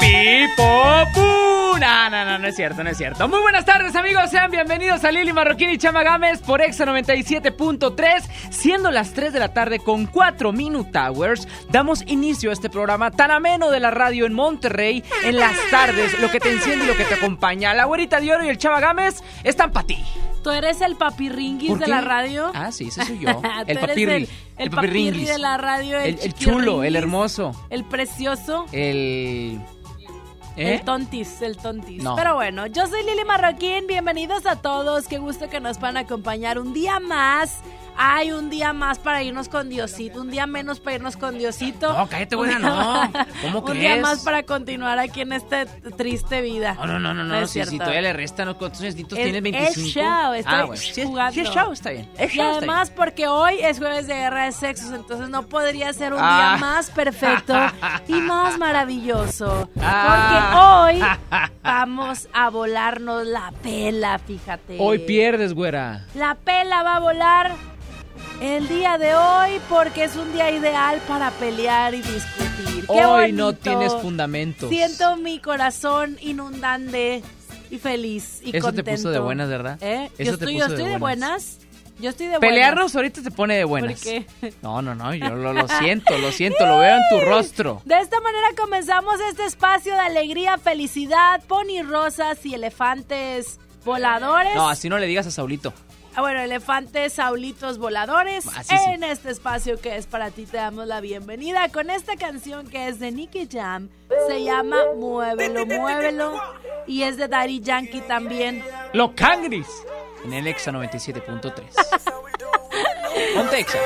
Pipo, pu. No, no, no, no es cierto, no es cierto. Muy buenas tardes, amigos. Sean bienvenidos a Lili Marroquín y Chama Gámez por Exa 97.3. Siendo las 3 de la tarde con 4 Minute Hours, damos inicio a este programa tan ameno de la radio en Monterrey en las tardes. Lo que te enciende y lo que te acompaña. La güerita de oro y el Chama Gámez están para ti. ¿Tú eres el papirringuis ¿Por de la radio? Ah, sí, ese soy yo. El papirri. El, el papirri de la radio. El, El, el chulo, el hermoso, El precioso. el... ¿Eh? El tontis, el tontis. No. Pero bueno, yo soy Lili Marroquín. Bienvenidos a todos. Qué gusto que nos van a acompañar un día más. Hay un día más para irnos con Diosito, un día menos para irnos con Diosito. No, cállate, buena, no. ¿Cómo Un día crees? más para continuar aquí en esta triste vida. No, no, no, no, no, es cierto. todavía le restan. ¿cuántos Es- tienes? es 25. show, estoy ah, es, jugando. es show, está bien. Es Y está además porque hoy es jueves de guerra de sexos, entonces no podría ser un Ah. día más perfecto y más maravilloso. Ah. Porque hoy vamos a volarnos la pela, fíjate. Hoy pierdes, güera. La pela va a volar el día de hoy porque es un día ideal para pelear y discutir. ¡Qué Hoy no tienes fundamentos. Siento mi corazón inundante y feliz y Eso te contento. puso de buenas, ¿verdad? ¿Eh? Eso yo te estoy, puso yo de estoy de buenas. buenas. Yo estoy de Pelearnos buenas. ahorita te pone de buenas. ¿Por qué? No, no, no, yo lo, lo siento, lo siento, lo veo en tu rostro. De esta manera comenzamos este espacio de alegría, felicidad, pony rosas y elefantes voladores. No, así no le digas a Saulito. Ah, bueno, elefantes saulitos voladores. Así sí. en este espacio que es para ti te damos la bienvenida con esta canción que es de Nicky Jam. Se llama Muévelo, Muévelo. Y es de Daddy Yankee también. Lo cangris. En el Exa 97.3. Ponte Exa.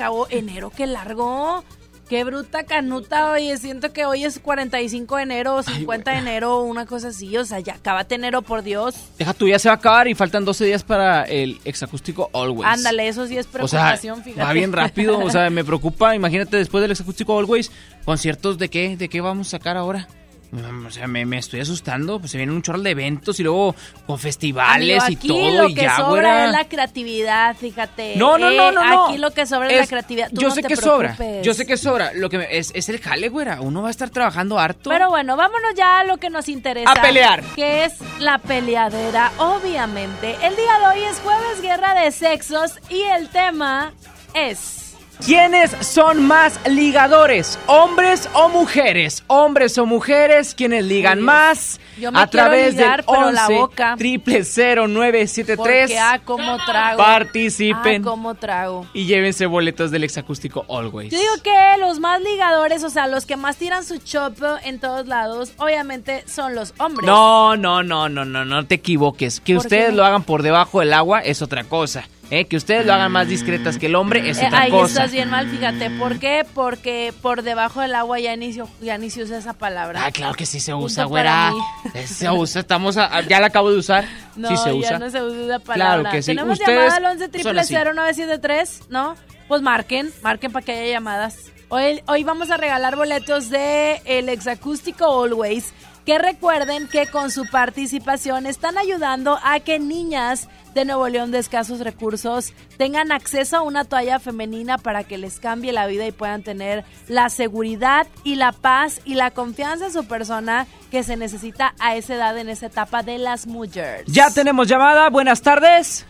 Acabó enero, qué largo. Qué bruta canuta, oye, siento que hoy es 45 de enero o 50 de enero una cosa así, o sea, ya acabate enero, por Dios. Deja tú, ya se va a acabar y faltan 12 días para el exacústico Always. Ándale, eso sí es O sea, preocupación, fíjate. va bien rápido, o sea, me preocupa, imagínate después del exacústico Always, conciertos de qué, de qué vamos a sacar ahora. O sea, me, me estoy asustando, pues se vienen un chorro de eventos y luego con festivales Amigo, y aquí todo lo y que ya, sobra güera. es la creatividad, fíjate. No, no, Eh, no, no, no. Aquí lo que sobra es, la creatividad. Tú yo no sé te que sobra, yo sé que sobra. Lo que me- es, es el jale, güera. Uno va a estar trabajando harto. Pero bueno, vámonos ya a lo que nos interesa. A pelear. Que es la peleadera, obviamente. El día de hoy es jueves guerra de sexos y el tema es... ¿Quiénes son más ligadores? ¿Hombres o mujeres? ¿Hombres o mujeres? ¿Quiénes ligan Dios. más? Yo me a través ligar, del pero 11 la boca. triple 0973 Porque, ah, cómo trago. Participen. Ah, trago. y llévense boletos del exacústico Always. Yo digo que los más ligadores, o sea, los que más tiran su chopo en todos lados, obviamente son los hombres. No, no, no, no, no, no te equivoques. Que ¿Por ustedes qué? lo hagan por debajo del agua es otra cosa. ¿Eh? Que ustedes lo hagan más discretas que el hombre es Eh, otra ahí cosa. estás bien mal, fíjate. ¿Por qué? Porque por debajo del agua ya ni, se- ya ni se usa esa palabra. Ah, claro que sí se usa, güera. Eh, Se usa, estamos a- ya la acabo de usar. No, sí se ya usa. no se usa esa palabra. Claro que sí. Tenemos Ustedes llamada al 11 son así. 0973, ¿no? Pues marquen, marquen para que haya llamadas. Hoy, hoy vamos a regalar boletos de el exacústico Always. Que recuerden que con su participación están ayudando a que niñas de Nuevo León de escasos recursos tengan acceso a una toalla femenina para que les cambie la vida y puedan tener la seguridad y la paz y la confianza en su persona que se necesita a esa edad en esa etapa de las mujeres. Ya tenemos llamada. Buenas tardes.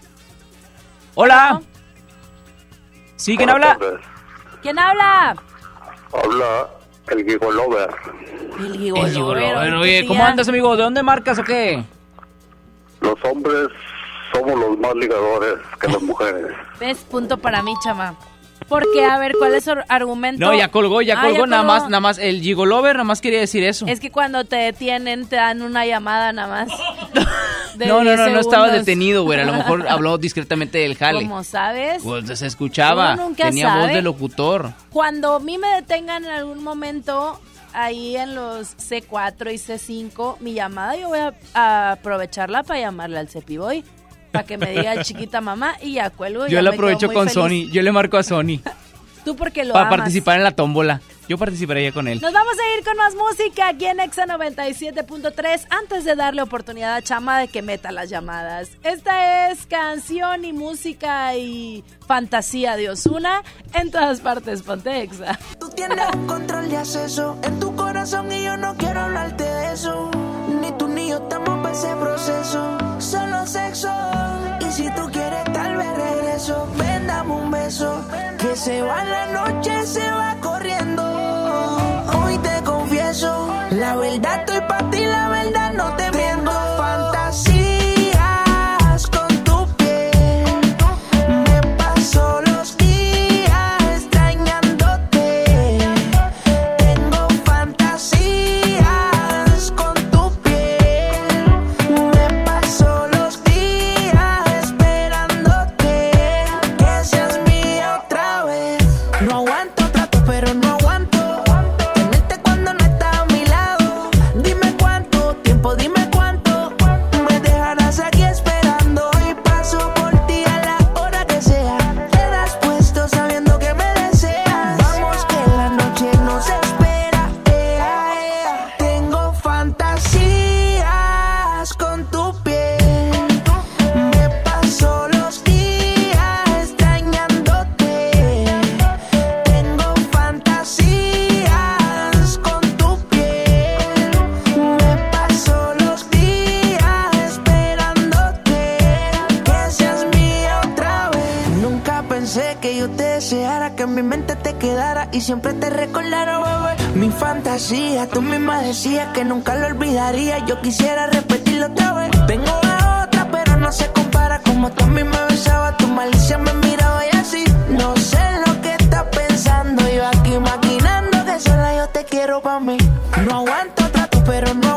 Hola. ¿Sí? ¿Quién habla? tardes. ¿Quién habla? Habla el Gigo Lover. El El gigolo. gigolo. pero, Bueno, ¿y oye, ¿cómo andas, amigo? ¿De dónde marcas o qué? Los hombres somos los más ligadores que las mujeres. ¿Ves? Punto para mí, chama. Porque, a ver, ¿cuál es su argumento? No, ya colgó, ya Ah, colgó. nada colgó. más, nada más. El gigolover nada más quería decir eso. Es que cuando te detienen, te dan una llamada nada más. no, no, 10 no, no estaba detenido, güey. A lo mejor habló discretamente del jale. Como sabes, Pues se escuchaba. Nunca Tenía voz de locutor. cuando a mí me detengan en algún momento, ahí en los C4 y C5, mi llamada, yo voy a, a aprovecharla para llamarle al Cepiboy. Para que me diga chiquita mamá y ya cuelgo. y Yo ya quedo aprovecho con feliz. Sony. Yo le marco a Sony Tú porque lo para amas. participar en la tómbola. Yo participaría con él. Nos vamos a ir con más música aquí en Exa 97.3 antes de darle oportunidad a Chama de que meta las llamadas. Esta es canción y música y fantasía de Osuna en todas partes. Ponte Exa. Tú tienes un control de acceso en tu corazón y yo no quiero hablarte de eso. Ni tú ni yo estamos para ese proceso. Solo sexo. Y si tú quieres, tal vez regreso. Ven, dame un beso. Que se va la noche, se va corriendo. Hoy te confieso. La verdad estoy para ti, la verdad no te que en mi mente te quedara y siempre te recordara, bebé. Mi fantasía, tú misma decías que nunca lo olvidaría. Yo quisiera repetirlo otra vez. Tengo a otra, pero no se compara. Como tú a mí me besabas, tu malicia me miraba y así. No sé lo que estás pensando. Yo aquí maquinando que sola yo te quiero pa' mí. No aguanto trato, pero no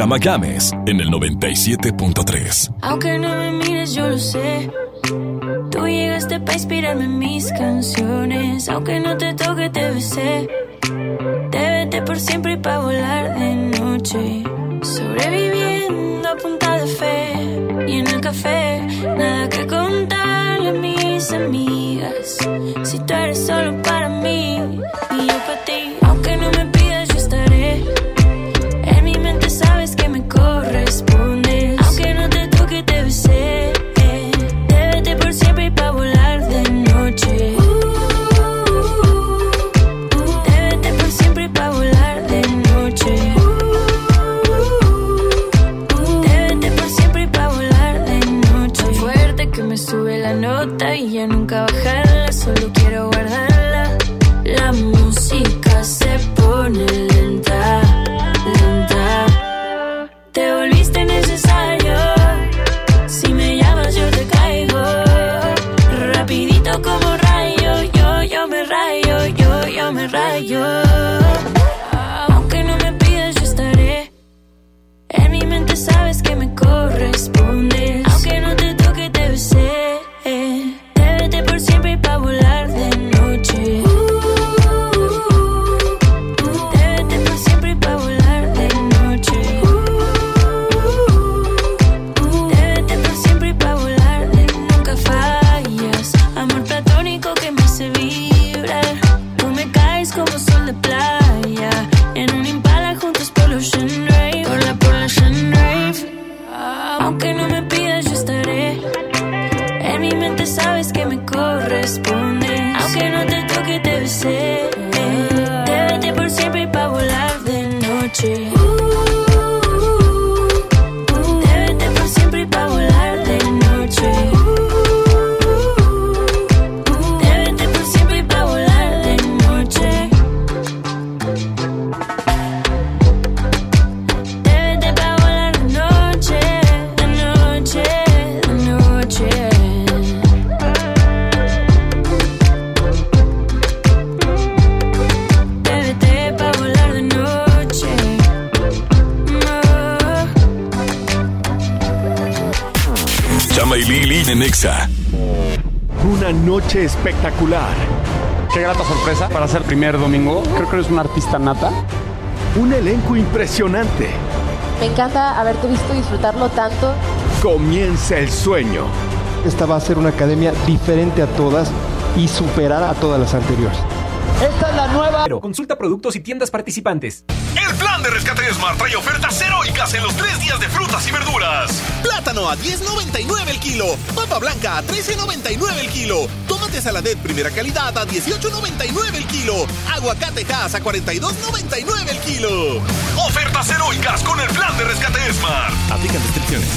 Chama Games en el 97.3. Aunque no me mires, yo lo sé. Tú llegaste para inspirarme en mis canciones. Aunque no te toque, te besé. Te vete por siempre y para volar de noche. Sobreviviendo a punta de fe. Y en el café, nada que contarle a mis amigas. Si tú eres solo para artista nata. Un elenco impresionante. Me encanta haberte visto disfrutarlo tanto. Comienza el sueño. Esta va a ser una academia diferente a todas y superar a todas las anteriores. Esta es la nueva. Consulta productos y tiendas participantes. El plan de rescate Smart trae ofertas heroicas en los tres días de frutas y verduras. A 10.99 el kilo. Papa blanca a 13.99 el kilo. Tomate saladet primera calidad a 18.99 el kilo. Aguacate Hass a 42.99 el kilo. Ofertas heroicas con el plan de rescate Smart. Aplican restricciones.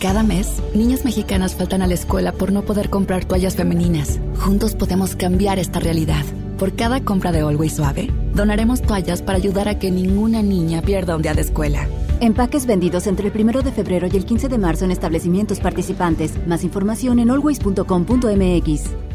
Cada mes, niñas mexicanas faltan a la escuela por no poder comprar toallas femeninas. Juntos podemos cambiar esta realidad. Por cada compra de Always Suave, donaremos toallas para ayudar a que ninguna niña pierda un día de escuela. Empaques vendidos entre el 1 de febrero y el 15 de marzo en establecimientos participantes. Más información en always.com.mx.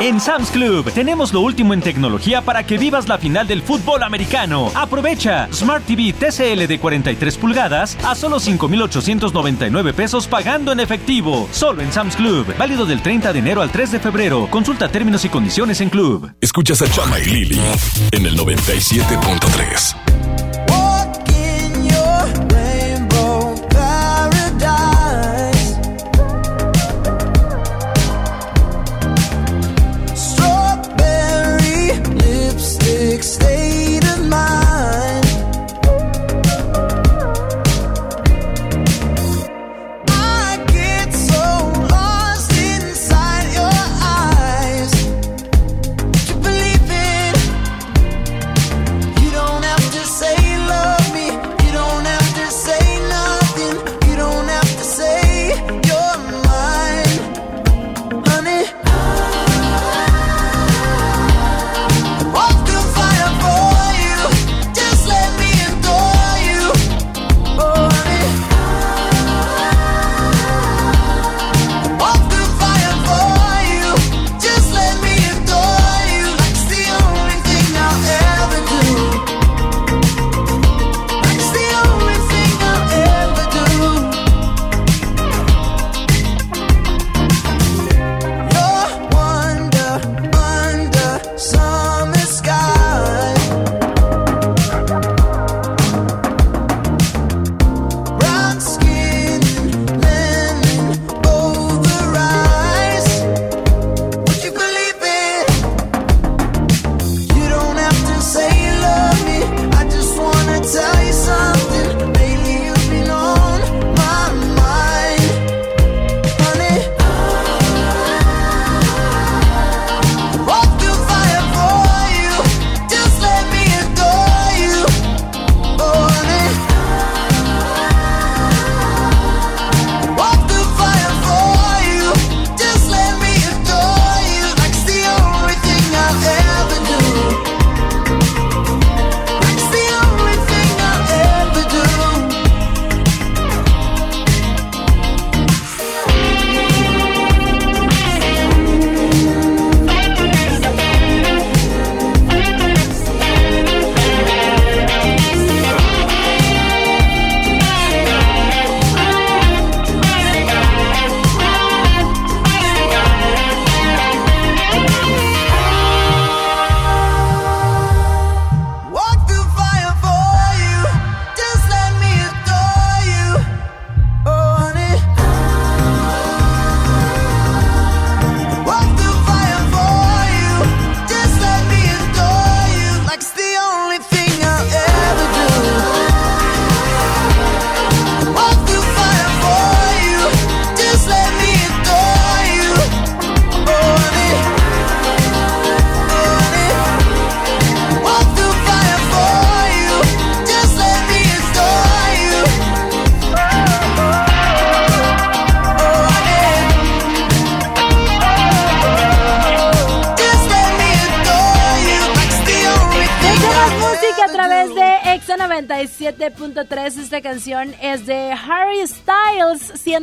En Sam's Club tenemos lo último en tecnología para que vivas la final del fútbol americano. Aprovecha Smart TV TCL de 43 pulgadas a solo 5,899 pesos pagando en efectivo. Solo en Sam's Club. Válido del 30 de enero al 3 de febrero. Consulta términos y condiciones en Club. Escuchas a Chama y Lili en el 97.3.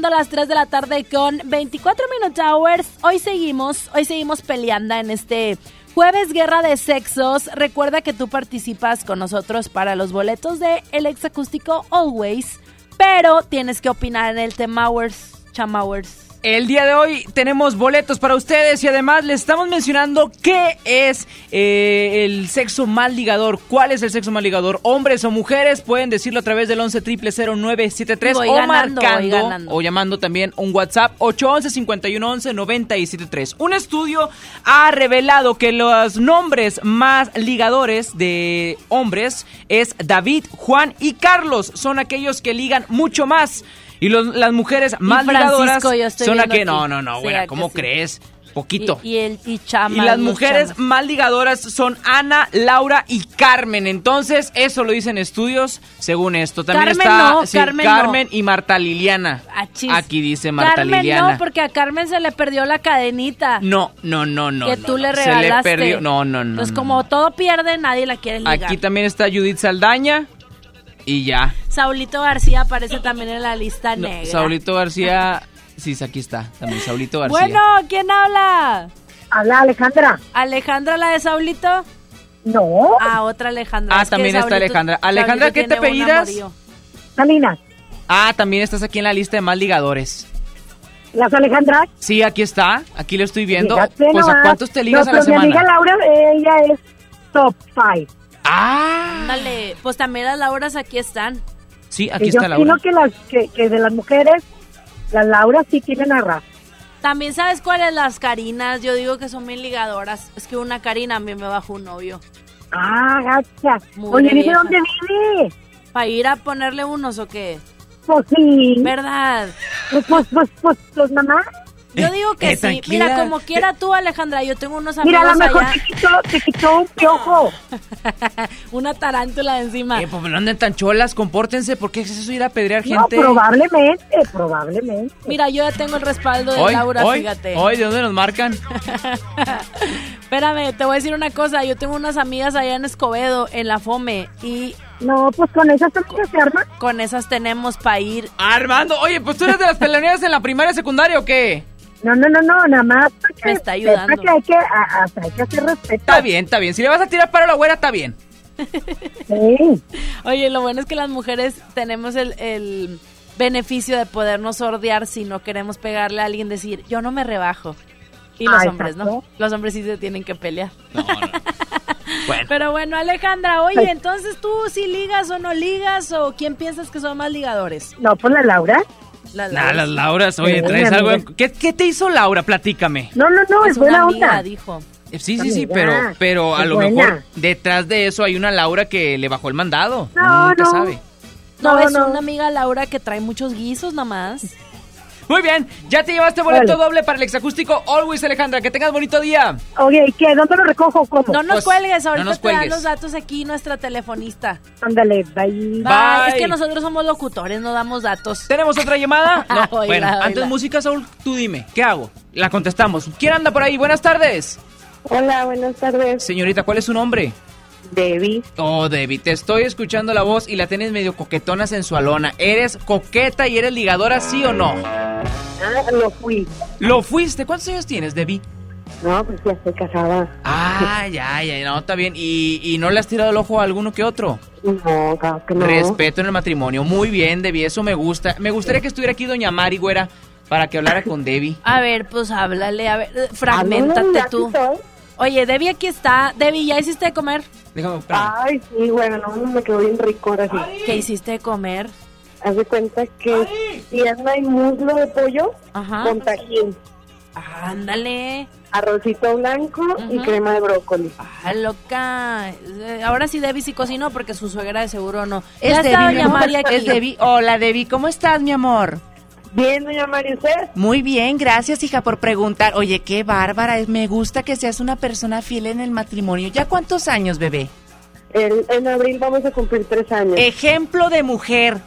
siendo las 3 de la tarde con 24 Minute Hours. Hoy seguimos, hoy seguimos peleando en este jueves Guerra de Sexos. Recuerda que tú participas con nosotros para los boletos de El Exacústico Always, pero tienes que opinar en el tema Hours, Chamowers. El día de hoy tenemos boletos para ustedes y además les estamos mencionando qué es eh, el sexo mal ligador. ¿Cuál es el sexo mal ligador? Hombres o mujeres pueden decirlo a través del 11 0973 Voy o ganando, marcando o llamando también un WhatsApp 811 5111 973. Un estudio ha revelado que los nombres más ligadores de hombres es David, Juan y Carlos. Son aquellos que ligan mucho más. Y los- las mujeres más ligadoras son aquellas. aquí. No, no, no, Sí, güera, ¿a que ¿cómo sí? crees? Poquito. Y, y el y Chama. Y las mujeres chamas. más ligadoras son Ana, Laura y Carmen. Entonces, eso lo dicen estudios según esto. También Carmen está no, sí, Carmen no. Y Marta Liliana. Achis. Aquí dice Marta Carmen Liliana. no, porque a Carmen se le perdió la cadenita. No, no, no, no. que no, tú no. le Se regalaste. le perdió. No, no, no. Pues como todo pierde, nadie la quiere ligar. Aquí también está Judith Saldaña. Y ya. Saulito García aparece también en la lista No, negra. Saulito García. Sí, aquí está. También Saulito García. Bueno, ¿quién habla? Habla Alejandra. ¿Alejandra la de Saulito? No. Ah, otra Alejandra. Ah, Es también está Saulito- Alejandra. Alejandra, Saulito ¿qué te apellidas? Salinas. Ah, también estás aquí en la lista de más ligadores. ¿Las Alejandras? Sí, aquí está. Aquí lo estoy viendo. Fíjate Pues, ¿a cuántos te ligas no, a la pero Mi amiga semana? Laura, ella es top five. Ah. Ándale, pues también las Lauras aquí están. Sí, aquí y yo está Laura. opino que, las, que, que de las mujeres, las Laura sí tienen a raza. También sabes cuáles las Carinas. Yo digo que son bien ligadoras. Es que una Karina a mí me bajó un novio. Ah, gacha. Muy Oye, dime vieja. dónde vive. ¿Para ir a ponerle unos o qué? Pues sí. ¿Verdad? Pues, pues, pues, pues, pues, mamá. Yo digo que Eh, sí. tranquila. Mira, como quiera tú, Alejandra, yo tengo unos amigos Mira, a lo mejor allá. te quitó, te quitó un piojo. Una tarántula de encima. Eh, pues no anden tan cholas, compórtense, porque es eso ir a pedrear No, gente. probablemente, probablemente. Mira, yo ya tengo el respaldo de Hoy, Laura, hoy, fíjate. hoy, ¿de dónde nos marcan? Espérame, te voy a decir una cosa. Yo tengo unas amigas allá en Escobedo, en la FOME, y No, pues con esas también se arma. con esas tenemos para ir. Armando, oye, pues tú eres de las peleoneras en la primaria y secundaria o qué? No, no, no, no, nada más. porque Me está ayudando. que hay que, a- hay que hacer respeto. Está bien, está bien. Si le vas a tirar para la güera, está bien. Sí. Oye, lo bueno es que las mujeres tenemos el, el beneficio de podernos sordear si no queremos pegarle a alguien, decir, yo no me rebajo. Y los Ah, hombres, ¿no? Los hombres sí se tienen que pelear. Bueno. Pero bueno, Alejandra, oye, entonces tú sí ligas o no ligas o quién piensas que son más ligadores? No, pues la Laura. Las Nah, Lauras. las Lauras, oye, Sí, traes algo. ¿Qué, qué te hizo Laura? Platícame. No, no, no, es, Es una buena amiga, onda. dijo. Eh, Sí, sí, sí, pero, pero a es lo buena. mejor detrás de eso hay una Laura que le bajó el mandado. No, nunca no. sabe. No, No, es no. una amiga Laura que trae muchos guisos nada más. Muy bien, ya te llevaste boleto Vale. doble para el exacústico Always, Alejandra. Que tengas bonito día. Oye, ¿y qué? ¿Dónde lo recojo? ¿Cómo? No nos Pues, cuelgues, no ahorita nos te dan cuelgues. los datos aquí nuestra telefonista. Ándale, bye. Bye. Bye. Es que nosotros somos locutores, no damos datos. ¿Tenemos otra llamada? No. Bueno, oíla. antes música, Saúl, tú dime, ¿qué hago? La contestamos. ¿Quién anda por ahí? Buenas tardes. Hola, buenas tardes. Señorita, ¿cuál es su nombre? Debbie. Oh, Debbie, te estoy escuchando la voz y la tienes medio coquetona sensualona. ¿Eres coqueta y eres ligadora, sí o no? Ah, lo fui. ¿Lo fuiste? ¿Cuántos años tienes, Debbie? No, pues ya estoy casada. Ah, ya, ya, no, está bien. ¿Y, y no le has tirado el ojo a alguno que otro? No, claro que no. Respeto en el matrimonio. Muy bien, Debbie, eso me gusta. Me gustaría que estuviera aquí Doña Mari, güera, para que hablara con Debbie. A ver, pues háblale, a ver, eh, fragmentate tú. Oye, Debbie aquí está. Debbie, ¿ya hiciste de comer? Déjame, espérame. Ay, sí, bueno, no, me quedó bien rico ahora sí. ¿Qué hiciste de comer? Haz de cuenta que pierna y muslo de pollo Ajá. con tajín, Ándale. arrocito blanco y crema de brócoli. Ah, loca. Eh, Ahora sí Debbie sí cocinó porque su suegra de seguro no. Es ya está Debbie, mi amor. Mari aquí. Es Debbie. Hola, Debbie, ¿cómo estás, mi amor? Bien, doña María, ¿usted? Muy bien, gracias hija por preguntar. Oye, qué bárbara, es- me gusta que seas una persona fiel en el matrimonio. ¿Ya cuántos años, bebé? El- en abril vamos a cumplir tres años. Ejemplo de mujer.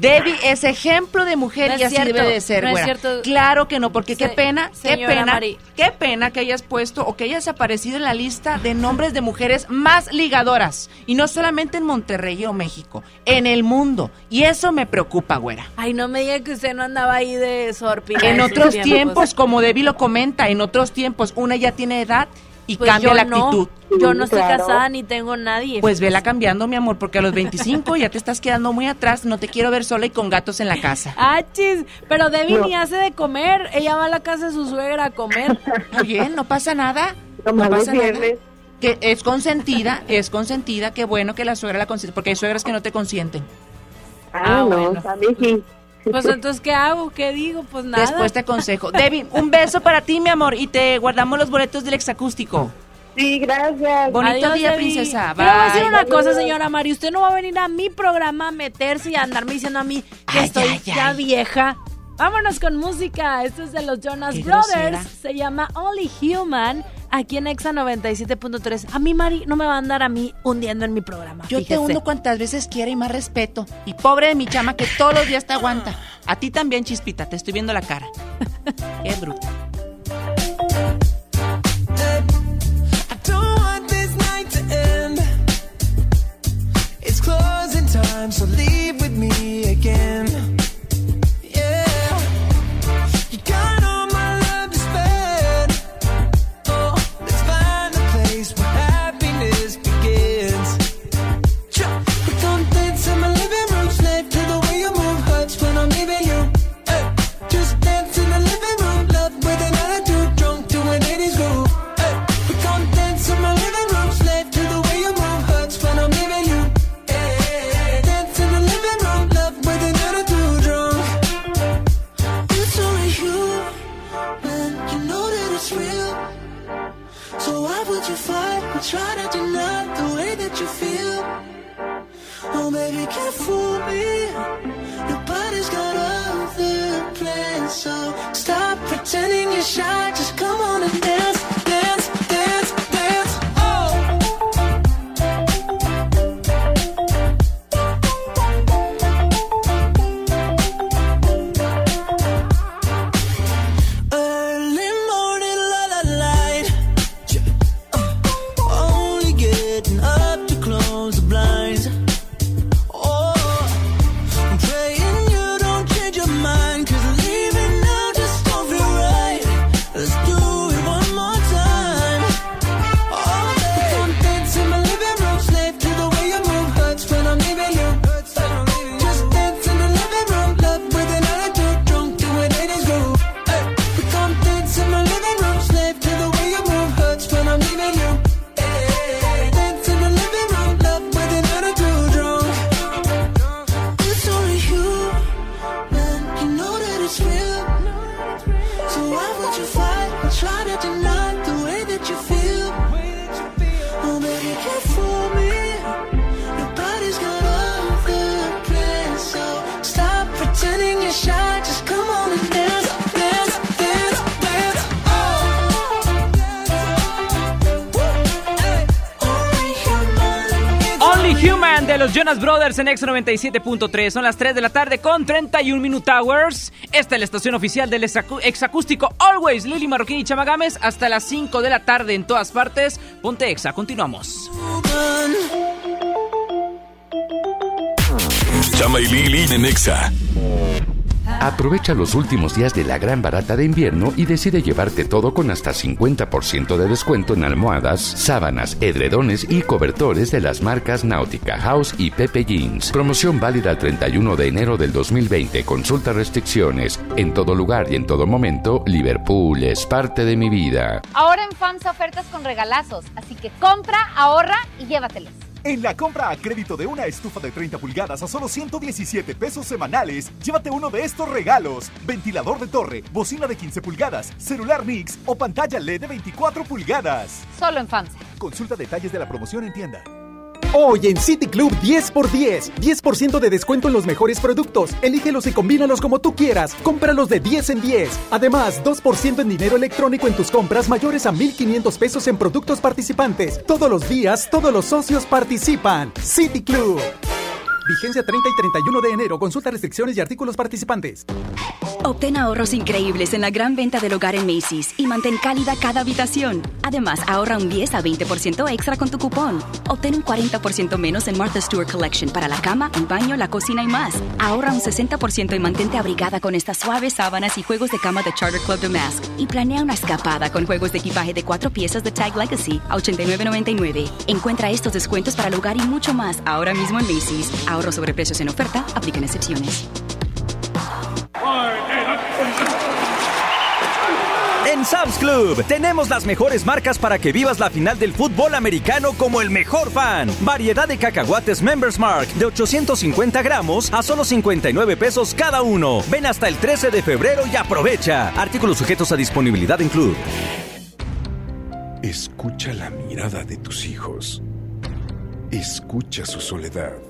Debbie es ejemplo de mujer No y así cierto, debe de ser, no güera. Claro que no, porque qué pena, qué pena, qué pena que hayas puesto o que hayas aparecido en la lista de nombres de mujeres más ligadoras. Y no solamente en Monterrey o México, en el mundo. Y eso me preocupa, güera. Ay, no me diga que usted no andaba ahí de sorpila. En otros tiempos, como Debbie lo comenta, en otros tiempos una ya tiene edad y Pues cambia la no. actitud. Yo no estoy casada ni tengo nadie. Pues vela cambiando, mi amor, porque a los 25 ya te estás quedando muy atrás. No te quiero ver sola y con gatos en la casa. Ah, chis, pero Debbie No. ni hace de comer. Ella va a la casa de su suegra a comer. Muy bien, no pasa nada. No Nomás pasa nada. Que es consentida, es consentida. Qué bueno que la suegra la consiente, porque hay suegras que no te consienten. Ah, no, a mí sí. Pues entonces, ¿qué hago? ¿Qué digo? Pues nada. Después te aconsejo. Debbie, un beso para ti, mi amor, y te guardamos los boletos del exacústico. Sí, gracias. Bonito Adiós, día, Debbie. princesa. Pero voy a decir una cosa, señora Mari. Usted no va a venir a mi programa a meterse y a andarme diciendo a mí que Ay, estoy ay, ya ay. vieja. Vámonos con música. Esto es de los Jonas Brothers. grosera. Se llama Only Human. Aquí en Exa 97.3. A mí, Mari, no me va a andar a mí hundiendo en mi programa. Yo te hundo cuantas veces quiera y más respeto. Y pobre de mi chama que todos los días te aguanta. A ti también, chispita, te estoy viendo la cara. Qué bruta. I don't want this night to end. It's closing time, so leave with me en X 97.3. Son las 3 de la tarde con 31 Minute Hours. Esta es la estación oficial del exacústico Always. Lili Marroquín y Chamagames hasta las 5 de la tarde en todas partes. Ponte Exa. Continuamos. Chama y Lili en Nexa. Aprovecha los últimos días de la gran barata de invierno y decide llevarte todo con hasta 50% de descuento en almohadas, sábanas, edredones y cobertores de las marcas Náutica House y Pepe Jeans. Promoción válida el 31 de enero del 2020. Consulta restricciones. En todo lugar y en todo momento, Liverpool es parte de mi vida. Ahora en FAMSA ofertas con regalazos, así que compra, ahorra y llévatelos. En la compra a crédito de una estufa de 30 pulgadas a solo 117 pesos semanales, llévate uno de estos regalos: ventilador de torre, bocina de 15 pulgadas, celular Mix o pantalla LED de 24 pulgadas. Solo en FAMSA. Consulta detalles de la promoción en tienda. Hoy en City Club 10x10. 10% de descuento en los mejores productos. Elígelos y combínalos como tú quieras. Cómpralos de 10 en 10. Además, 2% en dinero electrónico en tus compras mayores a 1,500 pesos en productos participantes. Todos los días, todos los socios participan. City Club. Vigencia 30 y 31 de enero. Consulta restricciones y artículos participantes. Obtén ahorros increíbles en la gran venta del hogar en Macy's y mantén cálida cada habitación. Además, ahorra un 10 a 20% extra con tu cupón. Obtén un 40% menos en Martha Stewart Collection para la cama, el baño, la cocina y más. Ahorra un 60% y mantente abrigada con estas suaves sábanas y juegos de cama de Charter Club Damask. Y planea una escapada con juegos de equipaje de cuatro piezas de Tag Legacy a 89.99. Encuentra estos descuentos para el hogar y mucho más ahora mismo en Macy's. Ahorro sobre precios en oferta, aplican excepciones. En Sam's Club tenemos las mejores marcas para que vivas la final del fútbol americano como el mejor fan. Variedad de cacahuates Members Mark de 850 gramos a solo 59 pesos cada uno. Ven hasta el 13 de febrero y aprovecha. Artículos sujetos a disponibilidad en Club. Escucha la mirada de tus hijos. Escucha su soledad.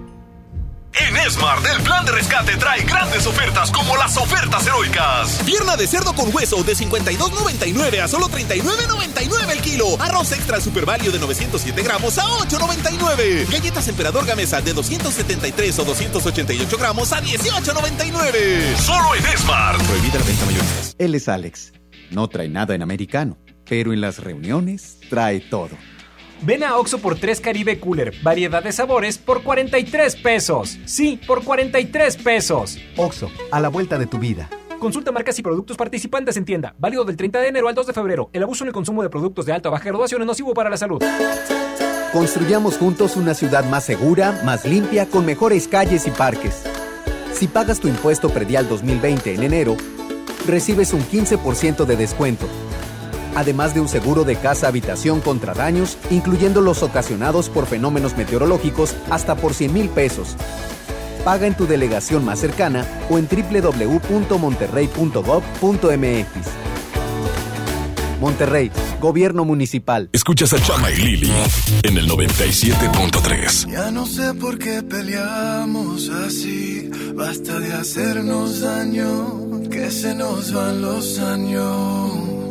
En Esmart, el plan de rescate trae grandes ofertas como las ofertas heroicas. Pierna de cerdo con hueso de 52.99 a solo 39.99 el kilo. Arroz extra super valio de 907 gramos a 8.99. Galletas emperador gamesa de 273 o 288 gramos a 18.99. Solo en Esmart. Prohibida la venta mayoristas. Él es Alex. No trae nada en americano, pero en las reuniones trae todo. Ven a Oxo por 3 Caribe Cooler, variedad de sabores por 43 pesos. Sí, por 43 pesos. Oxo, a la vuelta de tu vida. Consulta marcas y productos participantes en tienda. Válido del 30 de enero al 2 de febrero. El abuso en el consumo de productos de alta o baja graduación es nocivo para la salud. Construyamos juntos una ciudad más segura, más limpia, con mejores calles y parques. Si pagas tu impuesto predial 2020 en enero, recibes un 15% de descuento además de un seguro de casa-habitación contra daños, incluyendo los ocasionados por fenómenos meteorológicos, hasta por 100 mil pesos. Paga en tu delegación más cercana o en www.monterrey.gov.mx. Monterrey, Gobierno Municipal. Escuchas a Chama y Lili en el 97.3. Ya no sé por qué peleamos así. Basta de hacernos daño, que se nos van los años.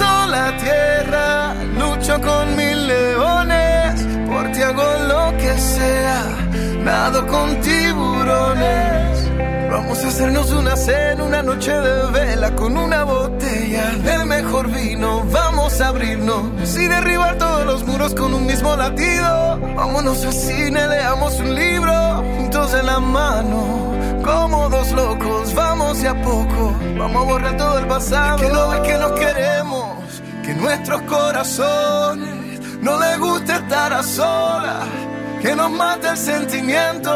cruzo la tierra, lucho con mil leones, por ti hago lo que sea, nado con tiburones. Vamos a hacernos una cena, una noche de vela con una botella del mejor vino. Vamos a abrirnos y derribar todos los muros con un mismo latido. Vámonos al cine, leamos un libro juntos en la mano. Como dos locos, vamos a poco. Vamos a borrar todo el pasado. que no ves que nos queremos, que nuestros corazones no les gusta estar a solas. Que nos mata el sentimiento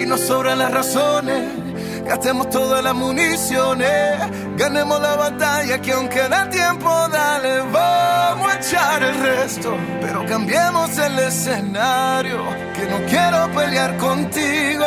y nos sobran las razones. Gastemos todas las municiones, ganemos la batalla que aunque da tiempo, dale, vamos a echar el resto, pero cambiemos el escenario, que no quiero pelear contigo,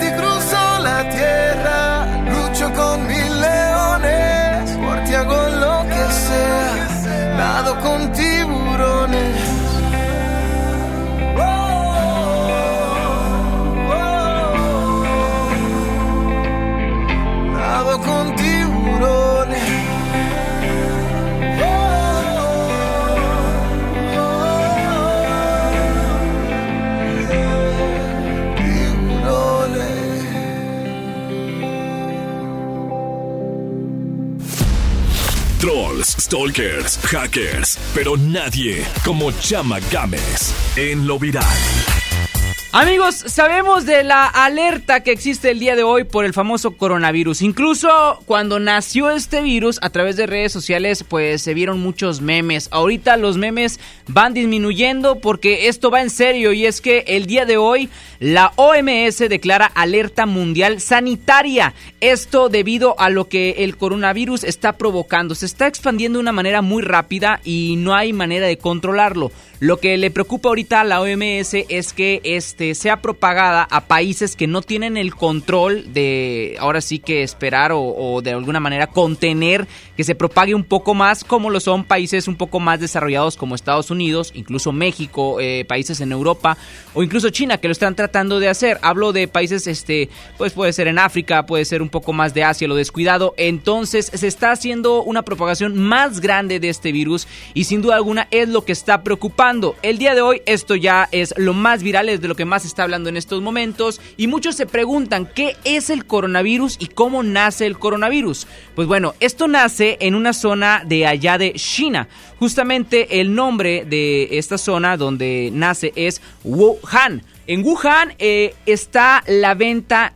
stalkers, hackers, pero nadie como Chama Games en lo viral. Amigos, sabemos de la alerta que existe el día de hoy por el famoso coronavirus. Incluso cuando nació este virus a través de redes sociales, pues se vieron muchos memes. Ahorita los memes van disminuyendo porque esto va en serio y es que el día de hoy la OMS declara alerta mundial sanitaria. Esto debido a lo que el coronavirus está provocando. Se está expandiendo de una manera muy rápida y no hay manera de controlarlo. Lo que le preocupa ahorita a la OMS es que este sea propagada a países que no tienen el control de ahora sí que esperar o, de alguna manera contener que se propague un poco más, como lo son países un poco más desarrollados como Estados Unidos, incluso México, eh, países en Europa o incluso China que lo están tratando de hacer. Hablo de países, este, pues puede ser en África, puede ser un poco más de Asia, lo descuidado. Entonces se está haciendo una propagación más grande de este virus y sin duda alguna es lo que está preocupando. El día de hoy esto ya es lo más viral, es de lo que más se está hablando en estos momentos y muchos se preguntan qué es el coronavirus y cómo nace el coronavirus. Pues bueno, esto nace en una zona de allá de China. Justamente el nombre de esta zona donde nace es Wuhan. En Wuhan eh, está la venta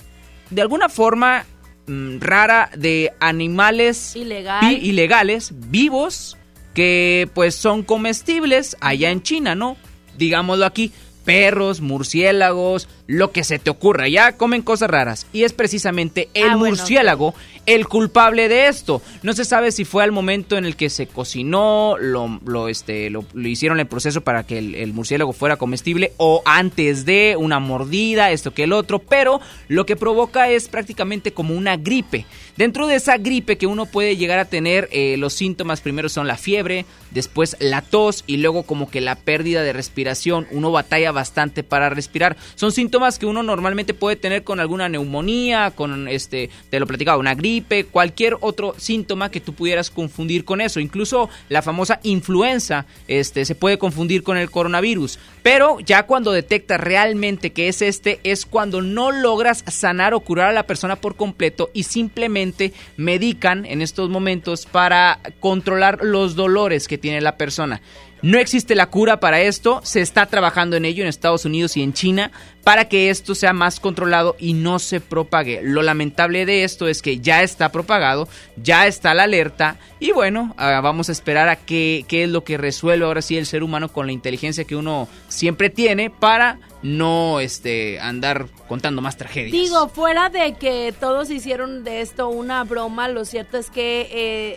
de alguna forma mm, rara de animales Ilegal. vi- ilegales vivos que pues son comestibles allá en China, ¿no? Digámoslo aquí, perros, murciélagos, lo que se te ocurra, ya comen cosas raras. Y es precisamente el Ah, bueno, murciélago el culpable de esto. No se sabe si fue al momento en el que se cocinó, lo, lo, este, lo, lo hicieron el proceso para que el, el murciélago fuera comestible o antes de una mordida, esto que el otro, pero lo que provoca es prácticamente como una gripe. Dentro de esa gripe que uno puede llegar a tener, eh, los síntomas primero son la fiebre, después la tos y luego como que la pérdida de respiración. Uno batalla bastante para respirar. Son síntomas que uno normalmente puede tener con alguna neumonía, con este, te lo platicaba, una gripe, cualquier otro síntoma que tú pudieras confundir con eso. Incluso la famosa influenza, este, se puede confundir con el coronavirus. Pero ya cuando detectas realmente que es este, es cuando no logras sanar o curar a la persona por completo y simplemente medican en estos momentos para controlar los dolores que tiene la persona. No existe la cura para esto, se está trabajando en ello en Estados Unidos y en China para que esto sea más controlado y no se propague. Lo lamentable de esto es que ya está propagado, ya está la alerta y bueno, ah, vamos a esperar a qué, qué es lo que resuelve ahora sí el ser humano con la inteligencia que uno siempre tiene para no este, andar contando más tragedias. Digo, fuera de que todos hicieron de esto una broma, lo cierto es que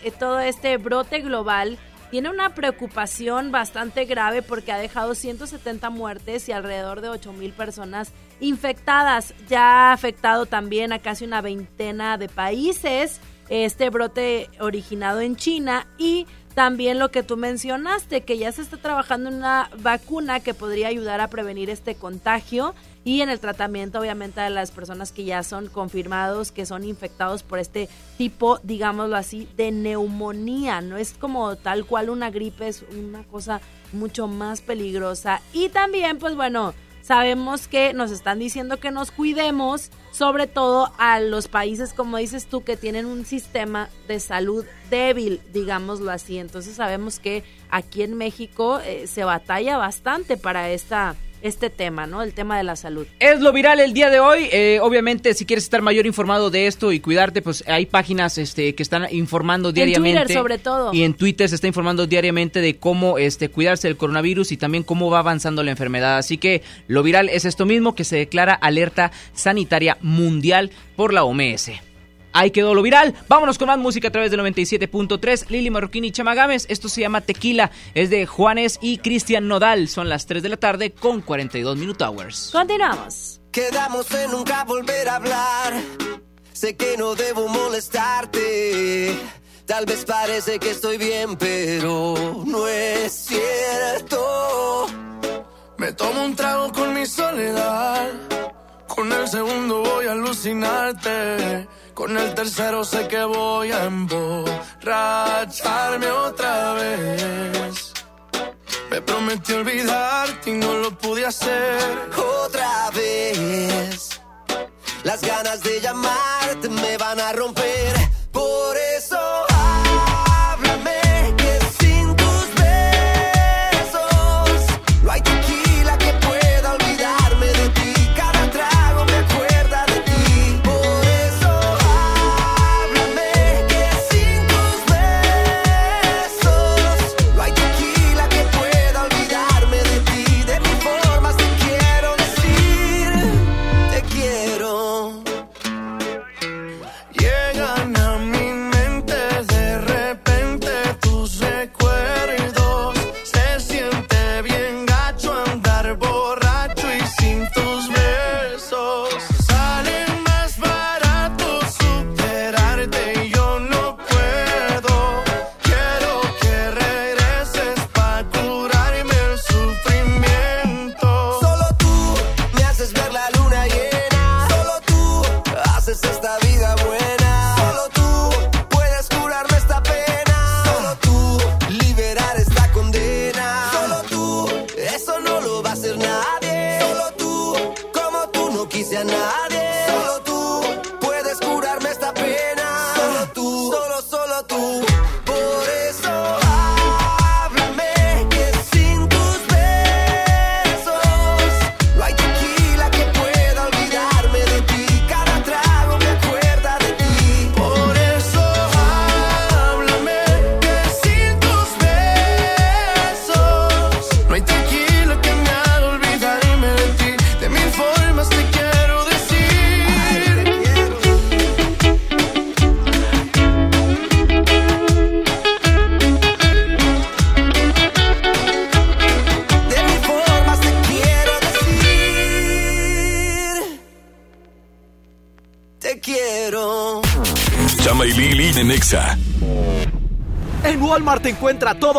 eh, todo este brote global tiene una preocupación bastante grave porque ha dejado 170 muertes y alrededor de 8 mil personas infectadas. Ya ha afectado también a casi una veintena de países este brote originado en China y también lo que tú mencionaste, que ya se está trabajando en una vacuna que podría ayudar a prevenir este contagio y en el tratamiento obviamente de las personas que ya son confirmados que son infectados por este tipo, digámoslo así, de neumonía. No es como tal cual una gripe, es una cosa mucho más peligrosa. Y también, pues bueno, sabemos que nos están diciendo que nos cuidemos, sobre todo a los países, como dices tú, que tienen un sistema de salud débil, digámoslo así. Entonces sabemos que aquí en México eh, se batalla bastante para esta este tema, ¿no? El tema de la salud. Es lo viral el día de hoy. Eh, obviamente, si quieres estar mayor informado de esto y cuidarte, pues hay páginas este, que están informando diariamente. En Twitter, sobre todo. Y en Twitter se está informando diariamente de cómo este, cuidarse del coronavirus y también cómo va avanzando la enfermedad. Así que lo viral es esto mismo, que se declara alerta sanitaria mundial por la OMS. Ahí quedó lo viral. Vámonos con más música a través del 97.3. Lili Marroquín y Chamagames. Esto se llama Tequila. Es de Juanes y Cristian Nodal. Son las 3 de la tarde con 42 Minute Hours. Continuamos. Quedamos en nunca volver a hablar. Sé que no debo molestarte. Tal vez parece que estoy bien, pero no es cierto. Me tomo un trago con mi soledad. Con el segundo voy a alucinarte. Con el tercero sé que voy a emborracharme otra vez. Me prometí olvidarte y no lo pude hacer. Otra vez. Las ganas de llamarte me van a romper.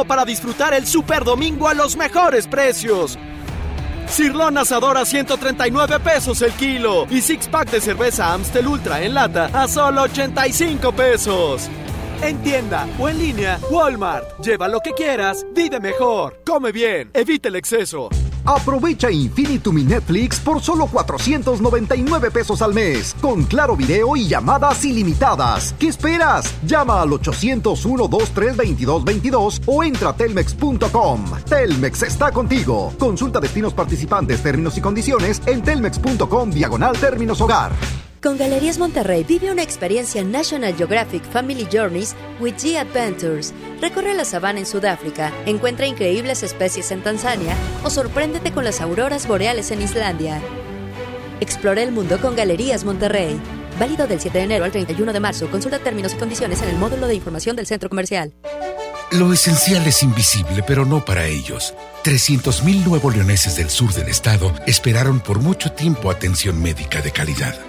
Para disfrutar el Super Domingo a los mejores precios. Cirlón asador a 139 pesos el kilo y six pack de cerveza Amstel Ultra en lata a solo 85 pesos. En tienda o en línea, Walmart. Lleva lo que quieras, vive mejor, come bien, evita el exceso. Aprovecha Infinitum y Netflix por solo 499 pesos al mes, con claro video y llamadas ilimitadas. ¿Qué esperas? Llama al 801-232-2222 o entra a telmex.com. Telmex está contigo. Consulta destinos participantes, términos y condiciones en telmex.com diagonal términos hogar. Con Galerías Monterrey vive una experiencia National Geographic Family Journeys with G Adventures. Recorre la sabana en Sudáfrica, encuentra increíbles especies en Tanzania o sorpréndete con las auroras boreales en Islandia. Explora el mundo con Galerías Monterrey. Válido del 7 de enero al 31 de marzo. Consulta términos y condiciones en el módulo de información del centro comercial. Lo esencial es invisible, pero no para ellos. 300.000 nuevo leoneses del sur del estado esperaron por mucho tiempo atención médica de calidad.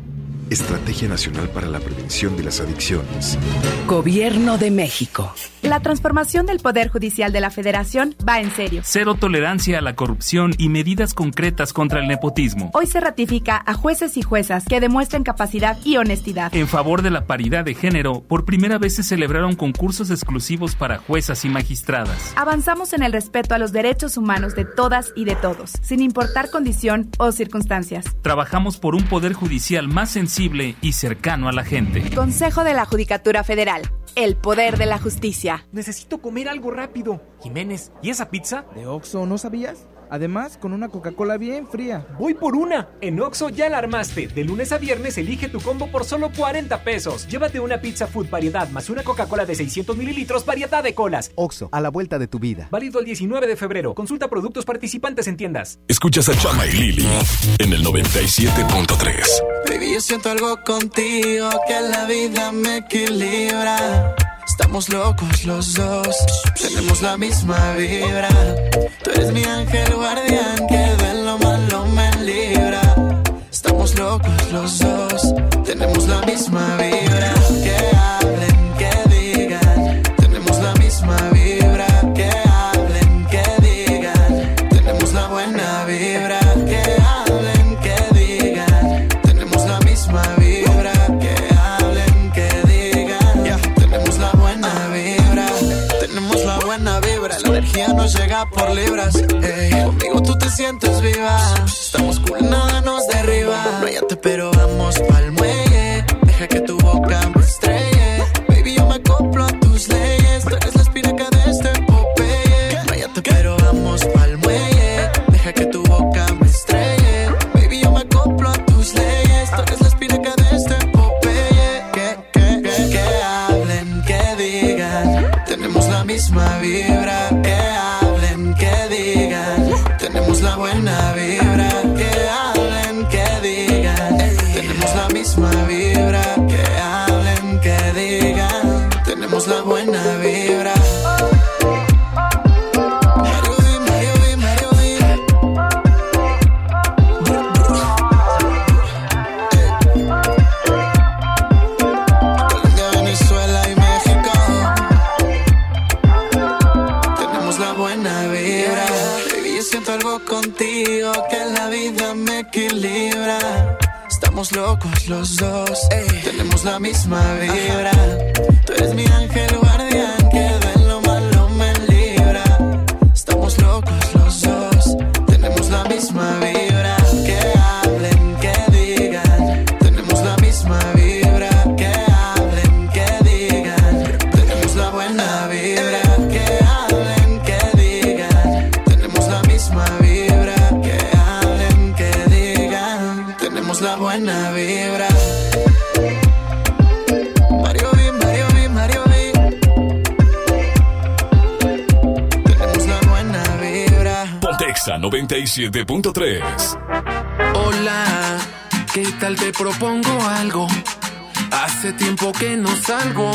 Estrategia Nacional para la Prevención de las Adicciones. Gobierno de México. La transformación del Poder Judicial de la Federación va en serio. Cero tolerancia a la corrupción y medidas concretas contra el nepotismo. Hoy se ratifica a jueces y juezas que demuestren capacidad y honestidad. En favor de la paridad de género, por primera vez se celebraron concursos exclusivos para juezas y magistradas. Avanzamos en el respeto a los derechos humanos de todas y de todos, sin importar condición o circunstancias. Trabajamos por un Poder Judicial más y cercano a la gente. Consejo de la Judicatura Federal. El poder de la justicia. Necesito comer algo rápido. Jiménez, ¿y esa pizza? ¿De Oxo no sabías? Además, con una Coca-Cola bien fría. Voy por una. En Oxo ya la armaste. De lunes a viernes elige tu combo por solo 40 pesos. Llévate una pizza food variedad más una Coca-Cola de 600 mililitros variedad de colas. Oxo, a la vuelta de tu vida. Válido el 19 de febrero. Consulta productos participantes en tiendas. Escuchas a Chama y Lili en el 97.3. Baby, yo siento algo contigo que la vida me equilibra. Estamos locos los dos, tenemos la misma vibra. Tú eres mi ángel guardián que de lo malo me libra. Estamos locos los dos, tenemos la misma vibra. Llega por libras. ey. Conmigo tú te sientes viva. Estamos cool, nada nos derriba. No pero Locos los dos, tenemos la misma vibra. Tú eres mi ángel Pontexa 97.3. Hola, ¿qué tal te propongo algo? Hace tiempo que no salgo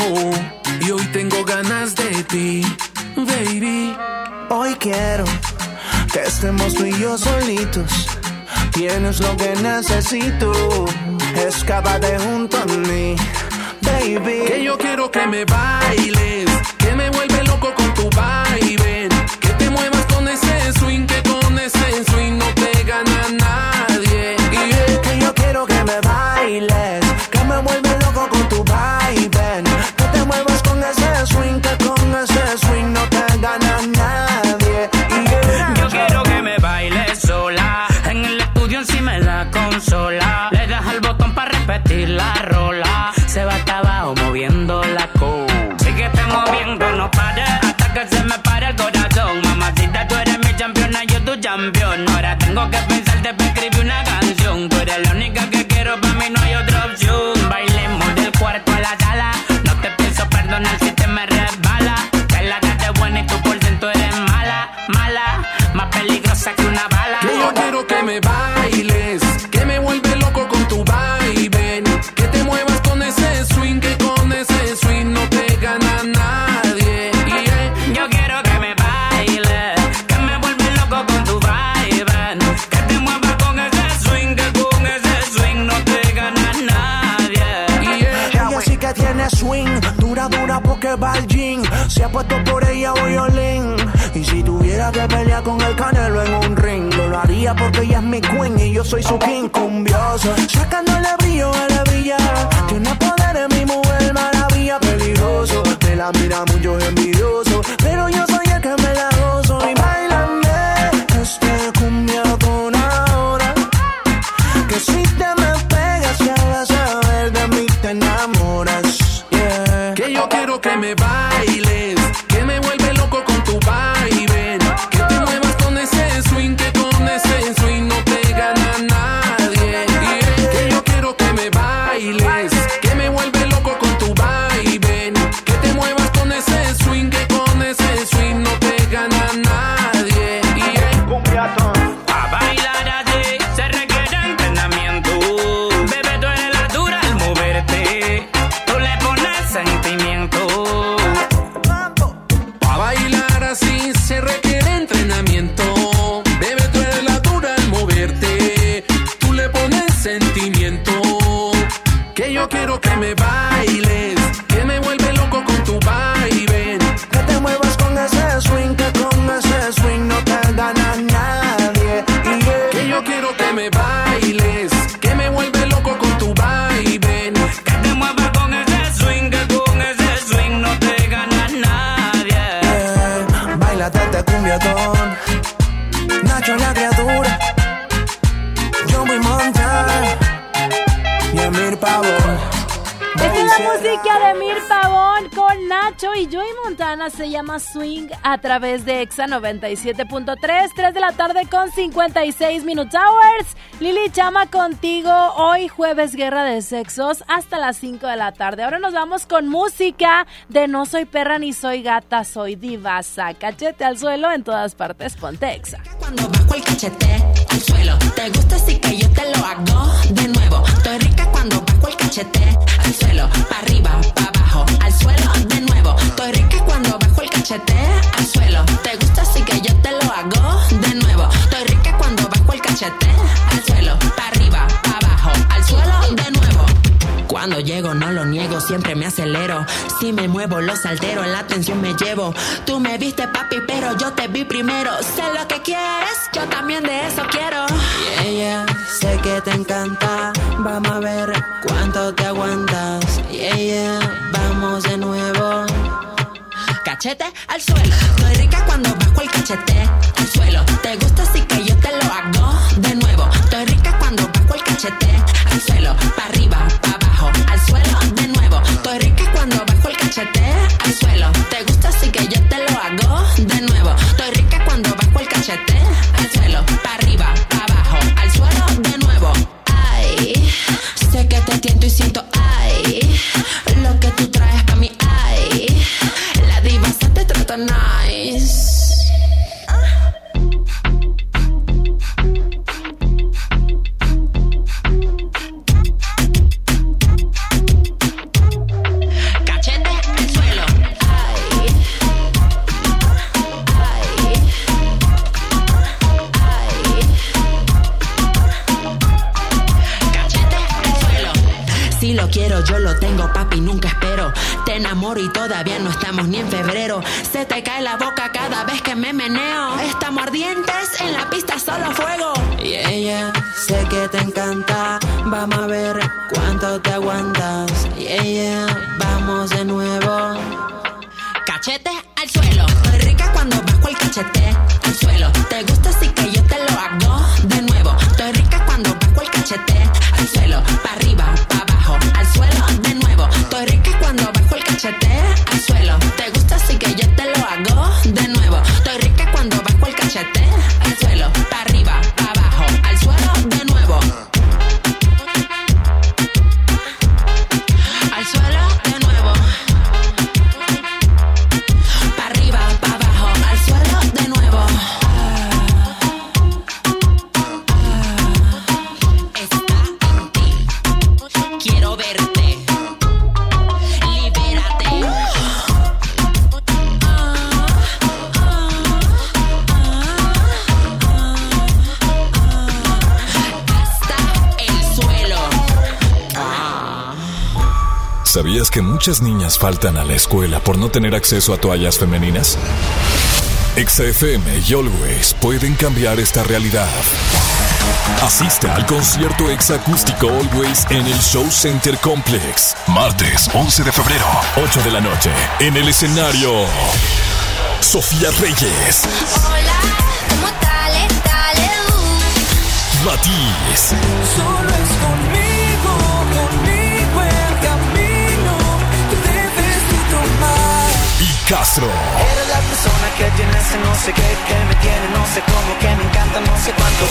y hoy tengo ganas de ti, baby. Hoy quiero que estemos tú y yo solitos. Tienes lo que necesito. Escápate junto a mí, baby. Que yo quiero que me bailes, que me vuelve loco con tu baile. Le das al botón para repetir la rola. Se va hasta abajo moviendo la co. Síguete moviendo, no pares. Hasta que se me pare el corazón. Mamacita, tú eres mi campeona, yo tu campeón. Ahora tengo que pensarte para escribir una canción. Tú eres la única que quiero, para mí no hay otra opción. Bailemos del cuarto a la sala. No te pienso perdonar si te me resbala. Que la de buena y tú por ciento eres mala, mala. Más peligrosa que una bala. Que yo quiero que me bailes, Se ha puesto por ella violín. Y si tuviera que pelear con el canelo en un ring, lo haría porque ella es mi queen y yo soy su king cumbioso. Sacándole brillo, él brilla. Tiene poder en mi mujer, maravilla, peligroso. Me la mira mucho envidioso, Montana se llama Swing a través de Exa 97.3, 3 de la tarde con 56 Minutes Hours. Lili Chama contigo hoy jueves Guerra de Sexos hasta las 5 de la tarde. Ahora nos vamos con música de No soy perra ni soy gata, soy divasa. Cachete al suelo en todas partes, ponte Exa. Cuando bajo el cachete al suelo, te gusta así que yo te lo hago de nuevo. Estoy rica cuando bajo el cachete al suelo, para arriba, para abajo, al suelo de nuevo. Estoy rica cuando bajo el cachete al suelo. Te gusta así que yo te lo hago de nuevo. Estoy rica cuando bajo el cachete al suelo, para arriba, para abajo, al suelo de nuevo. Cuando llego no lo niego, siempre me acelero. Si me muevo los altero, la atención me llevo. Tú me viste papi, pero yo te vi primero. Sé lo que quieres, yo también de eso quiero. Yeah, yeah. Sé que te encanta. Vamos a ver cuánto te aguantas. Yeah, yeah, vamos de nuevo. Cachete al suelo. Estoy rica cuando bajo el cachete al suelo. Te gusta así que yo te lo hago de nuevo. Estoy rica cuando bajo el cachete al suelo. Pa' arriba, al suelo. Te gusta así que yo te lo hago de nuevo. Estoy rica cuando bajo el cachete al suelo. Pa' arriba, pa' abajo, al suelo de nuevo. Ay, sé que te tiento y siento ay. Quiero, yo lo tengo, papi, nunca espero. Te enamoro y todavía no estamos ni en febrero. Se te cae la boca cada vez que me meneo. Estamos ardientes en la pista, solo fuego. Yeah, yeah, sé que te encanta. Vamos a ver cuánto te aguantas. Yeah, yeah, vamos de nuevo. Cachete al suelo. Estoy rica cuando bajo el cachete al suelo. Te gusta así que yo te lo hago de nuevo. Estoy rica cuando bajo el cachete al suelo. Pa' arriba, ¿Sabías que muchas niñas faltan a la escuela por no tener acceso a toallas femeninas? XFM y Always pueden cambiar esta realidad. Asiste al concierto exacústico Always en el Show Center Complex. Martes 11 de febrero, 8 de la noche. En el escenario, Sofía Reyes, Hola, ¿cómo tal? Dale, Matiz, Solo es conmigo no sé qué, que me tiene no sé cómo, que me encanta no sé cuánto.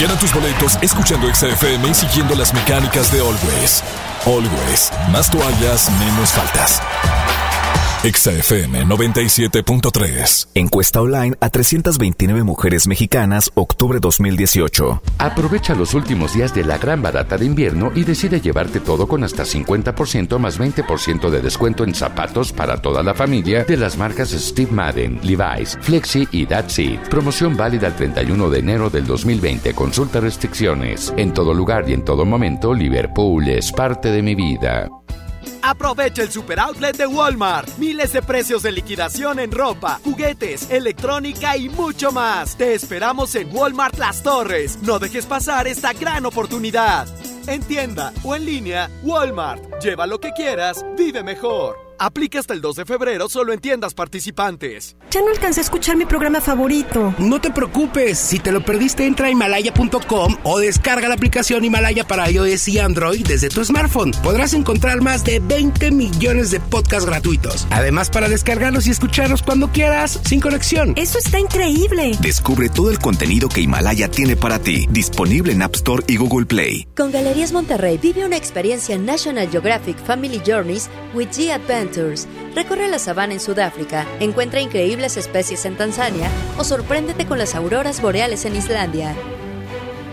Gana tus boletos escuchando XFM y siguiendo las mecánicas de Always. Always, más toallas, menos faltas. XFM 97.3. Encuesta online a 329 mujeres mexicanas, octubre 2018. Aprovecha los últimos días de la gran barata de invierno y decide llevarte todo con hasta 50% más 20% de descuento en zapatos para toda la familia de las marcas Steve Madden, Levi's, Flexi y That's It. Promoción válida el 31 de enero del 2020. Consulta restricciones. En todo lugar y en todo momento, Liverpool es parte de mi vida. Aprovecha el super outlet de Walmart. Miles de precios de liquidación en ropa, juguetes, electrónica y mucho más. Te esperamos en Walmart Las Torres. No dejes pasar esta gran oportunidad. En tienda o en línea, Walmart. Lleva lo que quieras, vive mejor. Aplica hasta el 2 de febrero solo en tiendas participantes. Ya no alcancé a escuchar mi programa favorito. No te preocupes, si te lo perdiste entra a himalaya.com o descarga la aplicación Himalaya para iOS y Android desde tu smartphone. Podrás encontrar más de 20 millones de podcasts gratuitos. Además para descargarlos y escucharlos cuando quieras, sin conexión. Eso está increíble. Descubre todo el contenido que Himalaya tiene para ti, disponible en App Store y Google Play. Con Galerías Monterrey vive una experiencia National Geographic Family Journeys with G Adventures. Recorre la sabana en Sudáfrica, encuentra increíbles especies en Tanzania o sorpréndete con las auroras boreales en Islandia.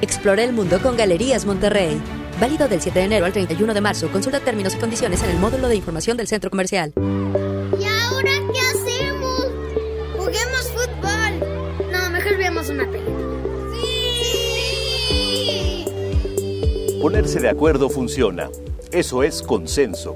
Explora el mundo con Galerías Monterrey. Válido del 7 de enero al 31 de marzo. Consulta términos y condiciones en el módulo de información del centro comercial. ¿Y ahora qué hacemos? Juguemos fútbol. No, mejor veamos una película. Ponerse de acuerdo funciona. Eso es consenso.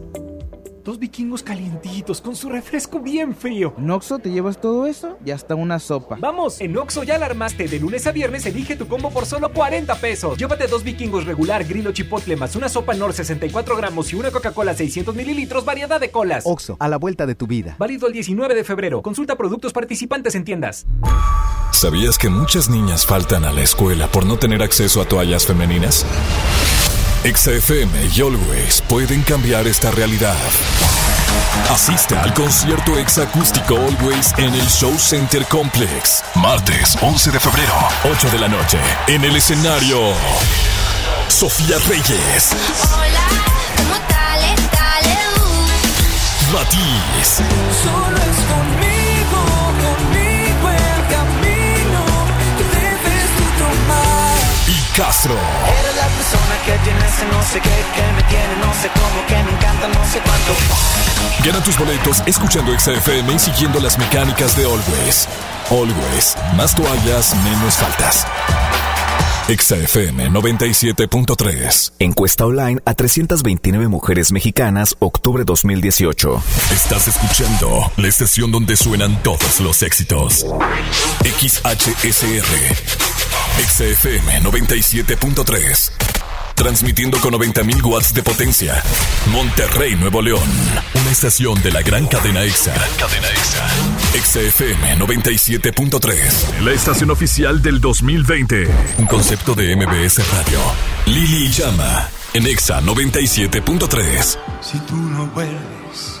Dos vikingos calientitos con su refresco bien frío. ¿En Oxxo te llevas todo eso y hasta una sopa? Vamos, en Oxo ya la armaste. De lunes a viernes elige tu combo por solo 40 pesos. Llévate dos vikingos regular, grillo chipotle, más una sopa Nor 64 gramos y una Coca-Cola 600 mililitros, variedad de colas. Oxo, a la vuelta de tu vida. Válido el 19 de febrero. Consulta productos participantes en tiendas. ¿Sabías que muchas niñas faltan a la escuela por no tener acceso a toallas femeninas? XFM y Always pueden cambiar esta realidad. Asiste al concierto exacústico Always en el Show Center Complex. Martes 11 de febrero, 8 de la noche. En el escenario, Sofía Reyes. Hola, ¿cómo tal? Dale, uh. Matiz. Solo Castro. Eres la persona que tiene ese no sé qué, que me tiene no sé cómo, que me encanta no sé cuánto. Gana tus boletos escuchando XFM y siguiendo las mecánicas de Always. Always, más toallas, menos faltas. XFM 97.3. Encuesta online a 329 mujeres mexicanas, octubre 2018. Estás escuchando la estación donde suenan todos los éxitos. XHSR. XFM 97.3. Transmitiendo con 90.000 watts de potencia. Monterrey, Nuevo León. Una estación de la gran cadena EXA. cadena EXA. XFM 97.3. La estación oficial del 2020. Un concepto de MBS Radio. Lili Llama. En EXA 97.3. Si tú no vuelves,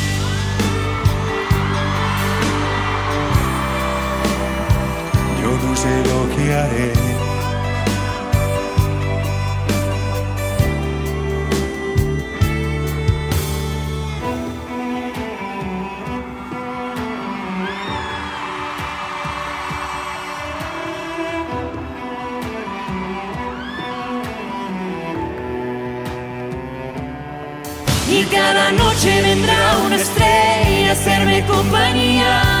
Y cada noche vendrá una estrella a hacerme compañía.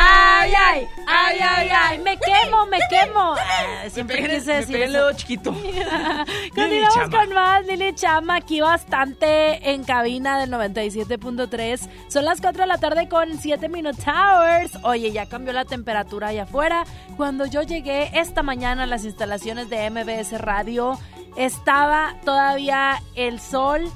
ay! ¡Ay, ay! Ay, ay, me quemo, me quemo. Ah, Siempre pegué- quise me decir pegué el dedo chiquito. Continuamos con más Lili Chama, aquí bastante en cabina del 97.3. Son las 4 de la tarde con 7 Minute Towers. Oye, ya cambió la temperatura allá afuera. Cuando yo llegué esta mañana a las instalaciones de MBS Radio, estaba todavía el sol.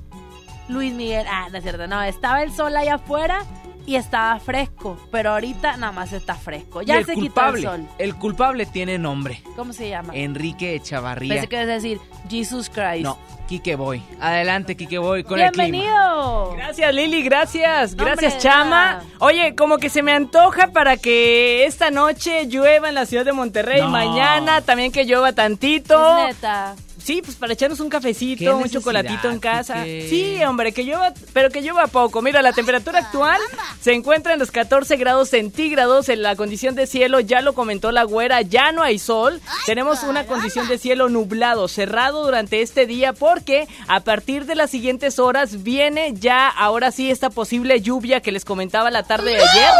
Luis Miguel, ah, no es cierto, no, estaba el sol allá afuera y estaba fresco, pero ahorita nada más está fresco. Ya el se quitó culpable, el sol. el culpable tiene nombre. ¿Cómo se llama? Enrique Echavarría. Pensé que ibas a decir Jesus Christ. No, Quique Boy. Adelante, Quique Boy, con el clima. Bienvenido. Gracias Lili, gracias, No, gracias hombre, Chama. Oye, como que se me antoja para que esta noche llueva en la ciudad de Monterrey, No. mañana también que llueva tantito. Es neta. Sí, pues para echarnos un cafecito, un chocolatito en casa. Sí, hombre, que llueva, pero que llueva poco. Mira, la temperatura actual se encuentra en los 14 grados centígrados en la condición de cielo, ya lo comentó la güera, ya no hay sol. Tenemos una condición de cielo nublado, cerrado durante este día porque a partir de las siguientes horas viene ya ahora sí esta posible lluvia que les comentaba la tarde de ayer.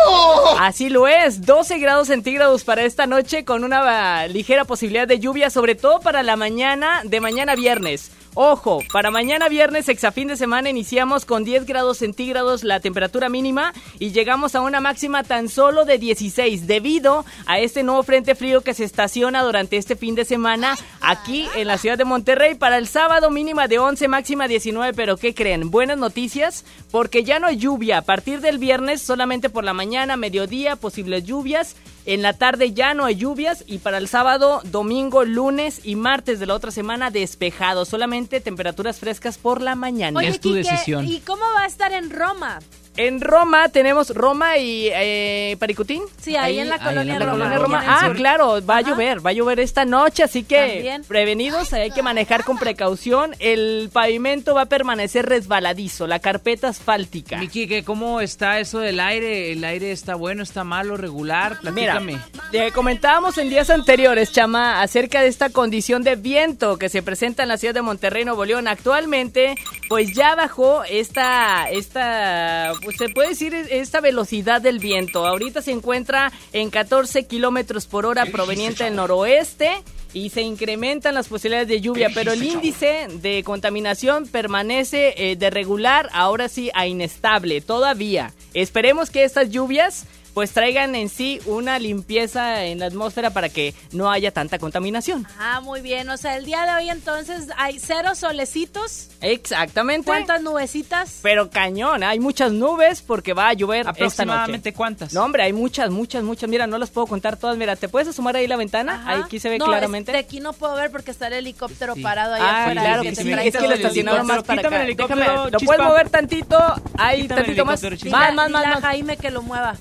Así lo es, 12 grados centígrados para esta noche con una ligera posibilidad de lluvia, sobre todo para la mañana de mañana viernes. Ojo, para mañana viernes, exafín de semana, iniciamos con 10 grados centígrados la temperatura mínima y llegamos a una máxima tan solo de 16 debido a este nuevo frente frío que se estaciona durante este fin de semana aquí en la ciudad de Monterrey. Para el sábado mínima de 11, máxima 19, pero ¿qué creen? Buenas noticias porque ya no hay lluvia. A partir del viernes solamente por la mañana, mediodía, posibles lluvias. En la tarde ya no hay lluvias y para el sábado, domingo, lunes y martes de la otra semana despejado. Solamente temperaturas frescas por la mañana. Oye, Quique, ¿y cómo va a estar en Roma? En Roma tenemos Roma y eh, Paricutín. Sí, ahí en la colonia la Roma. colonia Roma. Aquí en el Ah, claro, va a llover, va a llover esta noche, así que También. prevenidos, hay que manejar con precaución. El pavimento va a permanecer resbaladizo, la carpeta asfáltica. Mi Quique, ¿cómo está eso del aire? ¿El aire está bueno, está malo, regular? Mira, Platícame. eh, comentábamos en días anteriores, Chama, acerca de esta condición de viento que se presenta en la ciudad de Monterrey, Nuevo León. Actualmente, pues ya bajó esta, esta, pues se puede decir esta velocidad del viento. Ahorita se encuentra en 14 kilómetros por hora proveniente del noroeste. Y se incrementan las posibilidades de lluvia, pero el índice de contaminación permanece eh, de regular, ahora sí, a inestable, todavía. Esperemos que estas lluvias pues traigan en sí una limpieza en la atmósfera para que no haya tanta contaminación. Ah, muy bien. O sea, el día de hoy entonces hay cero solecitos. Exactamente. ¿Cuántas nubecitas? Pero cañón, hay muchas nubes porque va a llover esta noche. ¿Aproximadamente cuántas? No, hombre, hay muchas, muchas, muchas. Mira, no las puedo contar todas. Mira, ¿te puedes asomar ahí la ventana? Ahí aquí se ve no, claramente. De aquí no puedo ver porque está el helicóptero parado ahí Ah, afuera. claro que sí. Es que lo el estacionaron más para acá. el helicóptero, Déjame, ¿lo puedes mover tantito? Ahí, Quítame tantito más. Más, más, más, más. Jaime que lo mueva.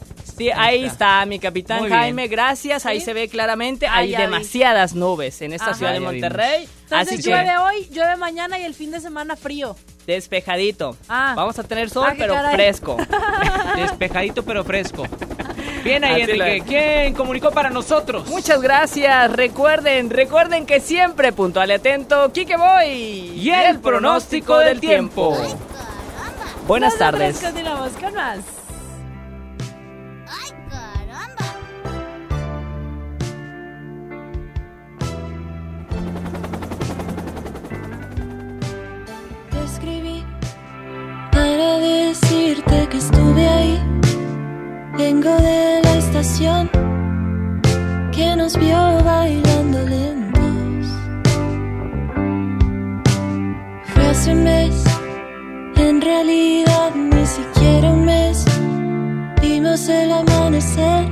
Ahí está mi capitán Muy bien. Jaime, gracias. Ahí se ve claramente. Hay vi. demasiadas nubes en esta Ajá. ciudad de Monterrey. Entonces Así que llueve hoy, llueve mañana y el fin de semana frío. despejadito. Ah. Vamos a tener sol, Ah, pero caray. fresco. Despejadito pero fresco. Bien ahí, Así Enrique. ¿Quién comunicó para nosotros? Muchas gracias. Recuerden, recuerden que siempre puntual y atento, Kike Boy. Y el pronóstico del tiempo. Buenas Nosotros tardes. Continuamos con más. Para decirte que estuve ahí. Vengo de la estación que nos vio bailando lentos. Fue hace un mes, en realidad ni siquiera un mes. Vimos el amanecer,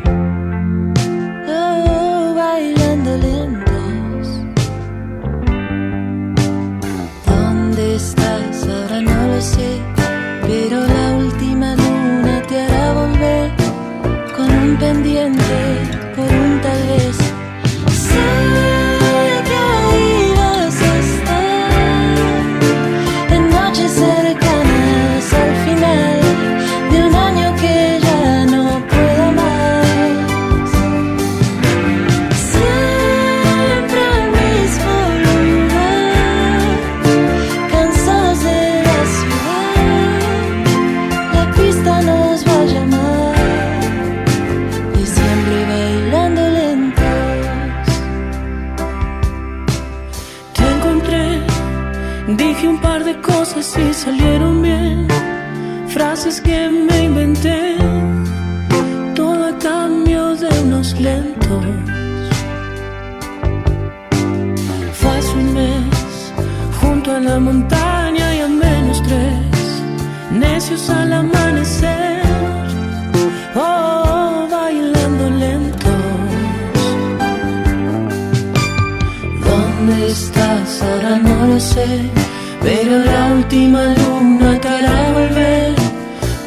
Pero la última luna te hará volver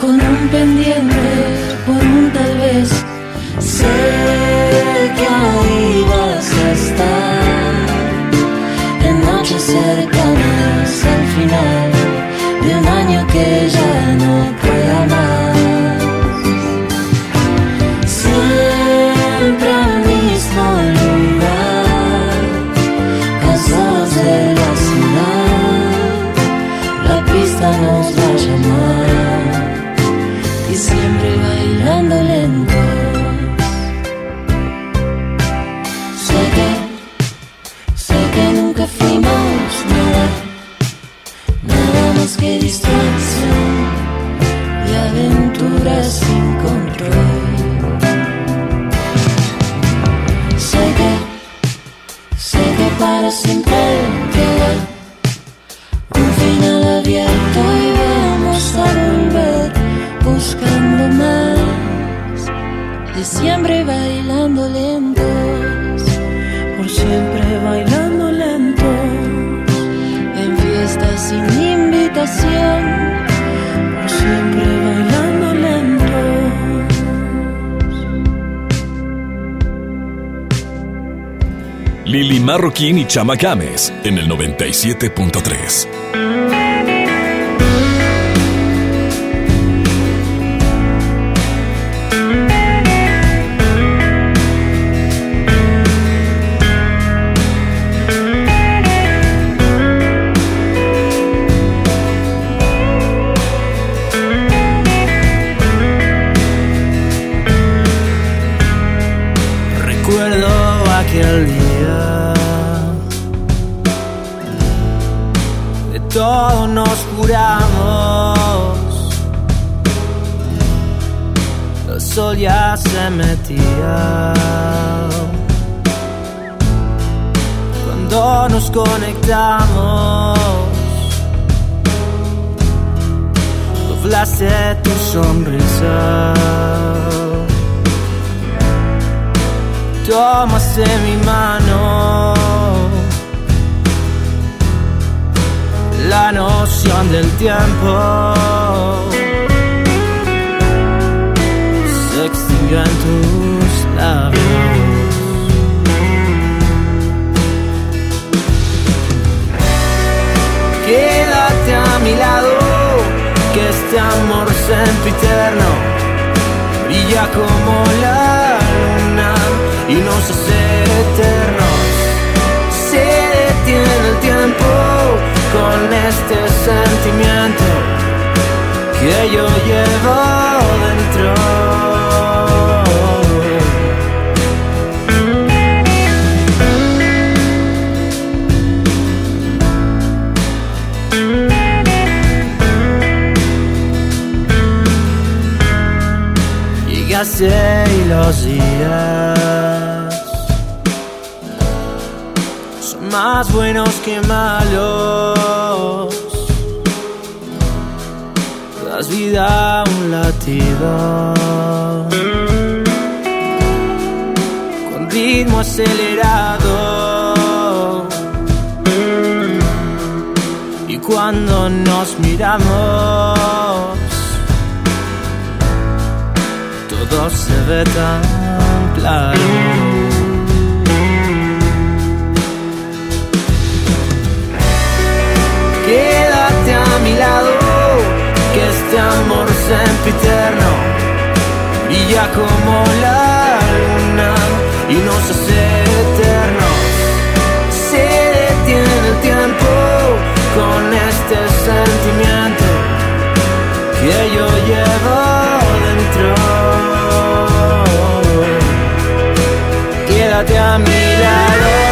con un pendiente por un tal vez. Sé que ahí vas a estar en noches cercanas al final de un año que ya no bailando lentos, por siempre bailando lentos, en fiestas sin invitación, por siempre bailando lentos. Lili Marroquín y Chama Games en el 97.3. De todo nos juramos. El sol ya se metía. Cuando nos conectamos Doblaste tu sonrisa. Tomaste mi mano. La noción del tiempo se extinguió en tus labios. Quédate a mi lado, que este amor sempiterno brilla como la luna y nos hace eternos. Se detiene el tiempo con este sentimiento que yo llevo dentro. Llegaste y los días más buenos que malos. Das vida a un latido con ritmo acelerado. Y cuando nos miramos, todo se ve tan claro. Este amor sempiterno brilla como la luna y nos hace eternos. Se detiene el tiempo con este sentimiento que yo llevo dentro. Quédate a mi lado.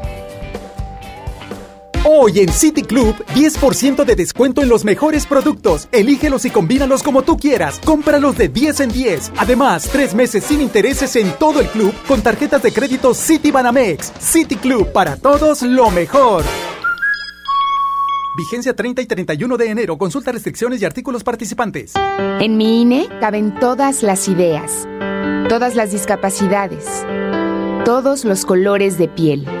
Hoy en City Club, 10% de descuento en los mejores productos. Elígelos y combínalos como tú quieras. Cómpralos de 10 en 10. Además, tres meses sin intereses en todo el club con tarjetas de crédito City Banamex. City Club, para todos lo mejor. Vigencia 30 y 31 de enero. Consulta restricciones y artículos participantes. En mi INE caben todas las ideas, todas las discapacidades, todos los colores de piel.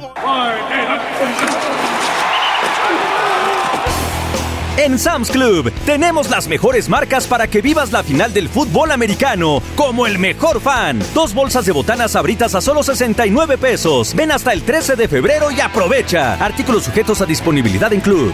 En Sam's Club tenemos las mejores marcas para que vivas la final del fútbol americano como el mejor fan. Dos bolsas de botanas abritas a solo 69 pesos. Ven hasta el 13 de febrero y aprovecha. Artículos sujetos a disponibilidad en Club.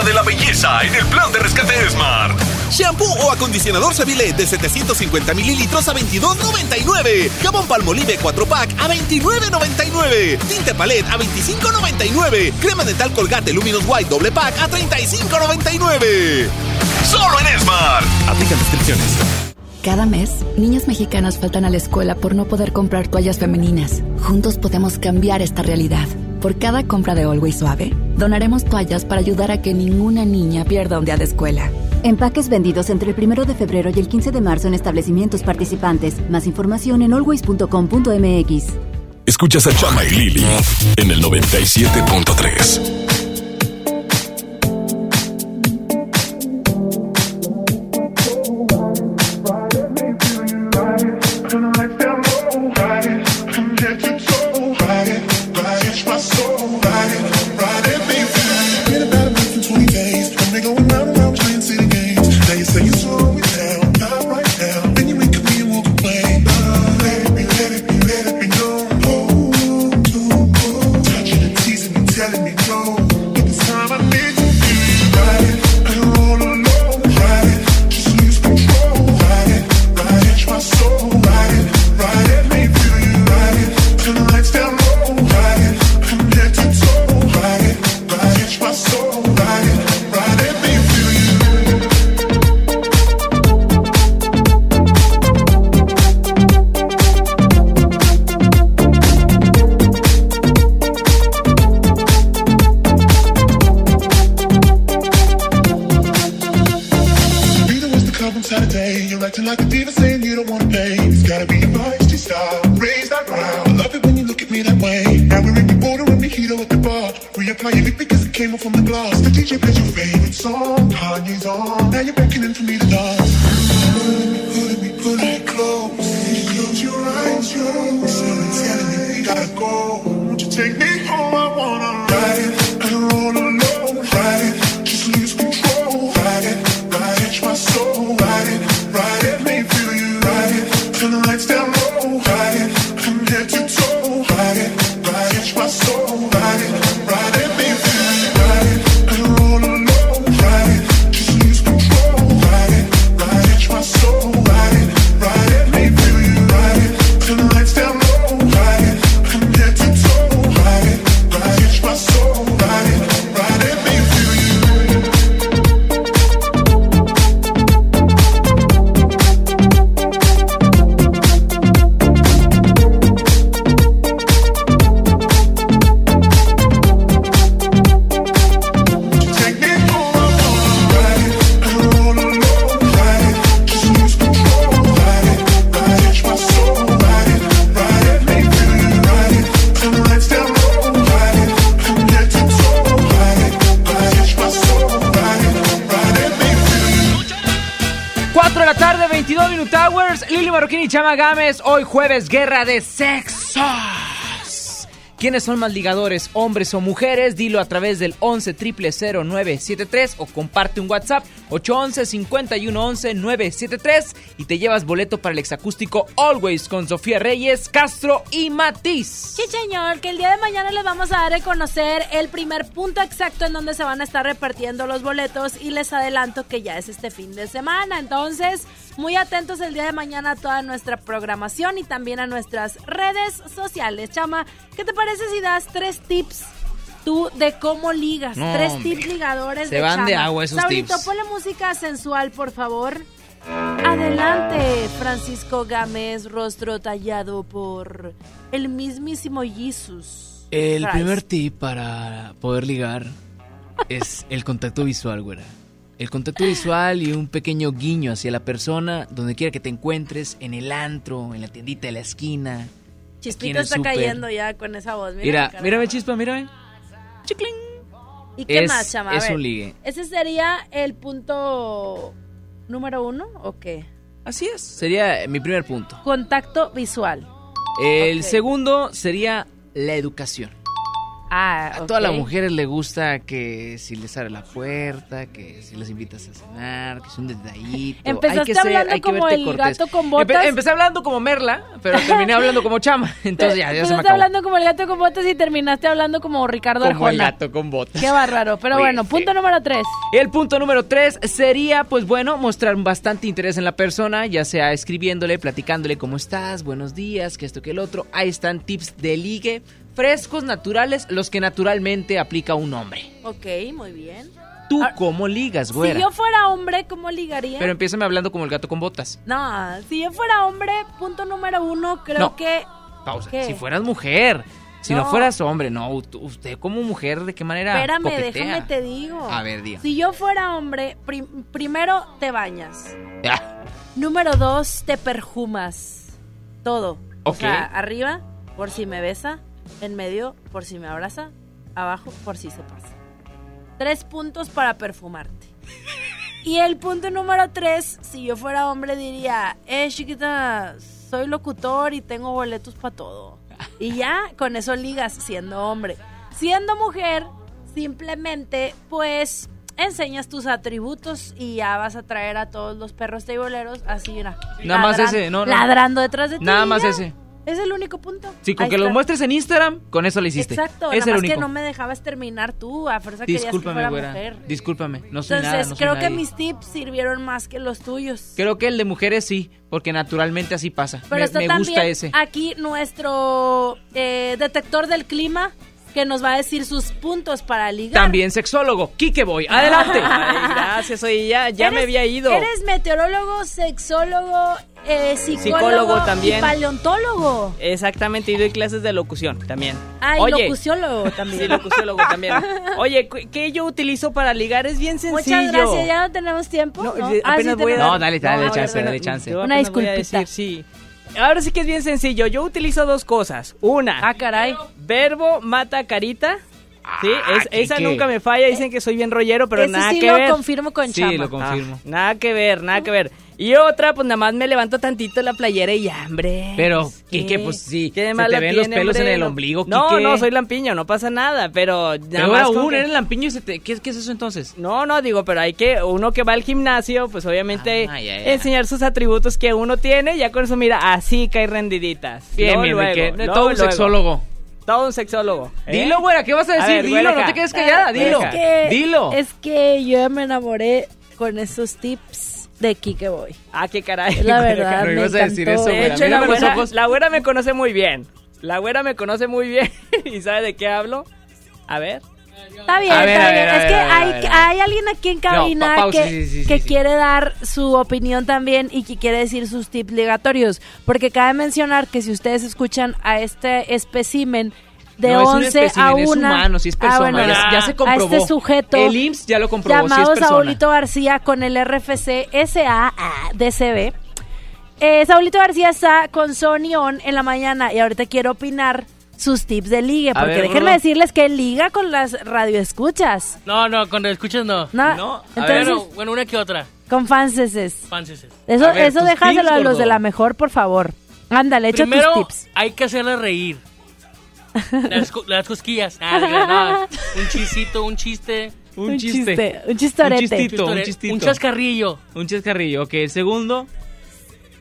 de la belleza en el plan de rescate Smart. Shampoo o acondicionador Seville de 750 mililitros a 22.99. Jabón Palmolive 4 pack a 29.99. Tinte Palette a 25.99. Crema dental Colgate Luminous White doble pack a 35.99. Solo en Smart. Aplican restricciones. Cada mes, niñas mexicanas faltan a la escuela por no poder comprar toallas femeninas. Juntos podemos cambiar esta realidad. Por cada compra de Always Suave, donaremos toallas para ayudar a que ninguna niña pierda un día de escuela. Empaques vendidos entre el 1 de febrero y el 15 de marzo en establecimientos participantes. Más información en always.com.mx. Escuchas a Chama y Lili en el 97.3. Hoy jueves, guerra de sexos. ¿Quiénes son más ligadores, hombres o mujeres? Dilo a través del 11 0973 o comparte un WhatsApp 811 5111 973 y te llevas boleto para el exacústico Always con Sofía Reyes, Castro y Matiz. Sí, señor, que el día de mañana les vamos a dar a conocer el primer punto exacto en donde se van a estar repartiendo los boletos y les adelanto que ya es este fin de semana. Entonces, muy atentos el día de mañana a toda nuestra programación y también a nuestras redes sociales. Chama, ¿qué te parece si das tres tips? Tú de cómo ligas, No, tres tips ligadores Se de van de agua esos Saurito, tips. ponle música sensual, por favor. Adelante, Francisco Gámez, rostro tallado por el mismísimo Jesus. El Christ. primer tip para poder ligar es el contacto visual, güera. El contacto visual y un pequeño guiño hacia la persona, donde quiera que te encuentres, en el antro, en la tiendita de la esquina. el está cayendo ya con esa voz. Mira, Mira, mírame, chispa, mírame. ¿Y qué es- más, chama? Es un ligue. ¿Ese sería el punto número uno o qué? Así es. Sería mi primer punto. Contacto visual. El segundo sería la educación. Ah, A todas las mujeres les gusta que si les abre la puerta, que si las invitas a cenar, que es un detallito. Empezaste hay que ser- hablando hay que como el cortés. gato con botas. Empe- empecé hablando como Merla, pero terminé hablando como Chama. Entonces ya, ya se me Empezaste acabó. hablando como el gato con botas y terminaste hablando como Ricardo Como el Arjona. gato con botas. Qué bárbaro. Pero Oye, bueno, punto número tres. El punto número tres sería, pues bueno, mostrar bastante interés en la persona, ya sea escribiéndole, platicándole cómo estás, buenos días, que esto, que el otro. Ahí están tips de ligue, frescos, naturales, los que naturalmente aplica un hombre. Ok, muy bien. ¿Tú cómo ligas, güera? Si yo fuera hombre, ¿cómo ligaría? Pero empiézame hablando como el gato con botas. No, si yo fuera hombre, punto número uno, creo No. que... Pausa. ¿Qué? Si fueras mujer. Si no. No. fueras hombre, no. ut- Usted como mujer, ¿de qué manera Espérame, coquetea? déjame te digo. A ver, diga. Si yo fuera hombre, prim- primero te bañas. Ah, Número dos, te perfumas. Todo. O Ok. sea, arriba, por si me besa. En medio, por si me abraza. Abajo, por si se pasa. Tres puntos para perfumarte. Y el punto número tres, si yo fuera hombre, diría, eh, chiquita, soy locutor y tengo boletos para todo. Y ya, con eso ligas siendo hombre. Siendo mujer, simplemente, pues, enseñas tus atributos y ya vas a traer a todos los perros teiboleros así, mira. Nada más ladran- ese, no, no. Ladrando detrás de ti. Nada más ese. Es el único punto. Sí, con Ahí que lo muestres en Instagram, con eso lo hiciste. Exacto, es nada el más único. que no me dejabas terminar tú, a fuerza que Discúlpame, fuera güera. mujer. Discúlpame, no soy Entonces, nada, no soy creo que mis tips sirvieron más que los tuyos. Creo que el de mujeres sí, porque naturalmente así pasa. Pero me está me también gusta ese. aquí nuestro eh, detector del clima que nos va a decir sus puntos para ligar. También sexólogo. Quique Boy, adelante. Ay, gracias, oye, ya, ya me había ido. Eres meteorólogo, sexólogo, eh, psicólogo, Psicólogo también. y paleontólogo. Exactamente, y doy clases de locución también. Ah, y Oye, locuciólogo también. Sí, locuciólogo también. Oye, ¿qué yo utilizo para ligar? Es bien sencillo. Muchas gracias, ya no tenemos tiempo. No, ¿no? Ah, sí voy a tenemos. No, dale, dale, No, chance, dale chance. Una apenas voy a disculpita. decir, sí. Ahora sí que es bien sencillo. Yo utilizo dos cosas. Una. Ah, caray. Verbo mata carita. Sí, es- ¿qué- esa qué? nunca me falla. Dicen que soy bien rollero, pero Ese nada sí que lo ver. confirmo con Sí, Chama. lo confirmo. Ah, nada que ver, nada que ver. Y otra, pues nada más me levanto tantito la playera y ya, hombre. Pero, Es Quique, pues sí, ¿Qué de se te ven los pelos en el No- ombligo, No, Quique. no, soy lampiño, no pasa nada, pero... nada Pero más aún, que- eres lampiño y se te... ¿Qué, qué es eso entonces? No, no, digo, pero hay que, uno que va al gimnasio, pues obviamente Ah, ya, ya. enseñar sus atributos que uno tiene, ya con eso, mira, así cae rendiditas. Bien, luego, Enrique, luego, todo un luego. sexólogo. Todo un sexólogo. ¿eh? Dilo, güera, ¿qué vas a decir? ver, Dilo, no te quedes callada, dilo. güereja. que- Dilo. Es que yo me enamoré con esos tips de Kike Boy. Ah, qué caray. La verdad, No me ibas a decir encantó. eso, De hecho, la güera, ojos. la güera me conoce muy bien. La güera me conoce muy bien y sabe de qué hablo. A ver. Está bien, ver, está bien. ver, es que hay, a ver. hay alguien aquí en cabina que, sí, sí, sí, que sí. quiere dar su opinión también y que quiere decir sus tips ligatorios. Porque cabe mencionar que si ustedes escuchan a este espécimen de No, es un 11 a espécimen, 1 es humano, sí es persona, ya- ya se comprobó. A este sujeto El IMSS ya lo comprobó, sí llamado persona. Saulito García con el RFC SADCB. Eh, Saulito García está con Sony On en la mañana y ahorita quiero opinar sus tips de ligue, porque ver, déjenme decirles que liga con las radioescuchas. No, no, con escuchas no. No, no. A entonces- ver, bueno, una que otra. Con fanses. Fanses. Eso, A ver, eso déjaselo tips, a los gordo. de la mejor, por favor. Ándale, echa Primero, tus tips. hay que hacerle reír. Las, co- las cosquillas. Ah, no, un chisito, un chiste. Un, Un chiste. chiste, un chistorete. Un chistito, un chistito. Un chascarrillo. Un chascarrillo. Ok, el segundo.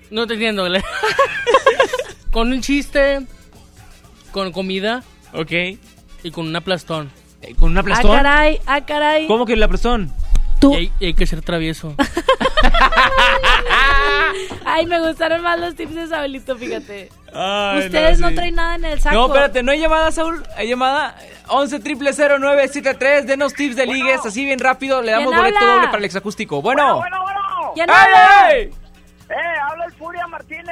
No te entiendo. con un chiste, con comida. Ok. Y con un aplastón. ¿Con un Ah, aplastón? caray, ah, caray. ¿Cómo que el aplastón? Tú. Y hay, y hay que ser travieso. Ay, me gustaron más los tips de Saulito, fíjate. Ay, Ustedes no, sí. traen nada en el saco. No, espérate, no hay llamada, Saúl. Hay llamada 11 0973. Denos tips de ligues, así bien rápido. Le damos ¿Quién boleto habla? doble para el exacústico. Bueno. Bueno, bueno. ¿Quién ¡Ey, habla? ey! Eh, habla el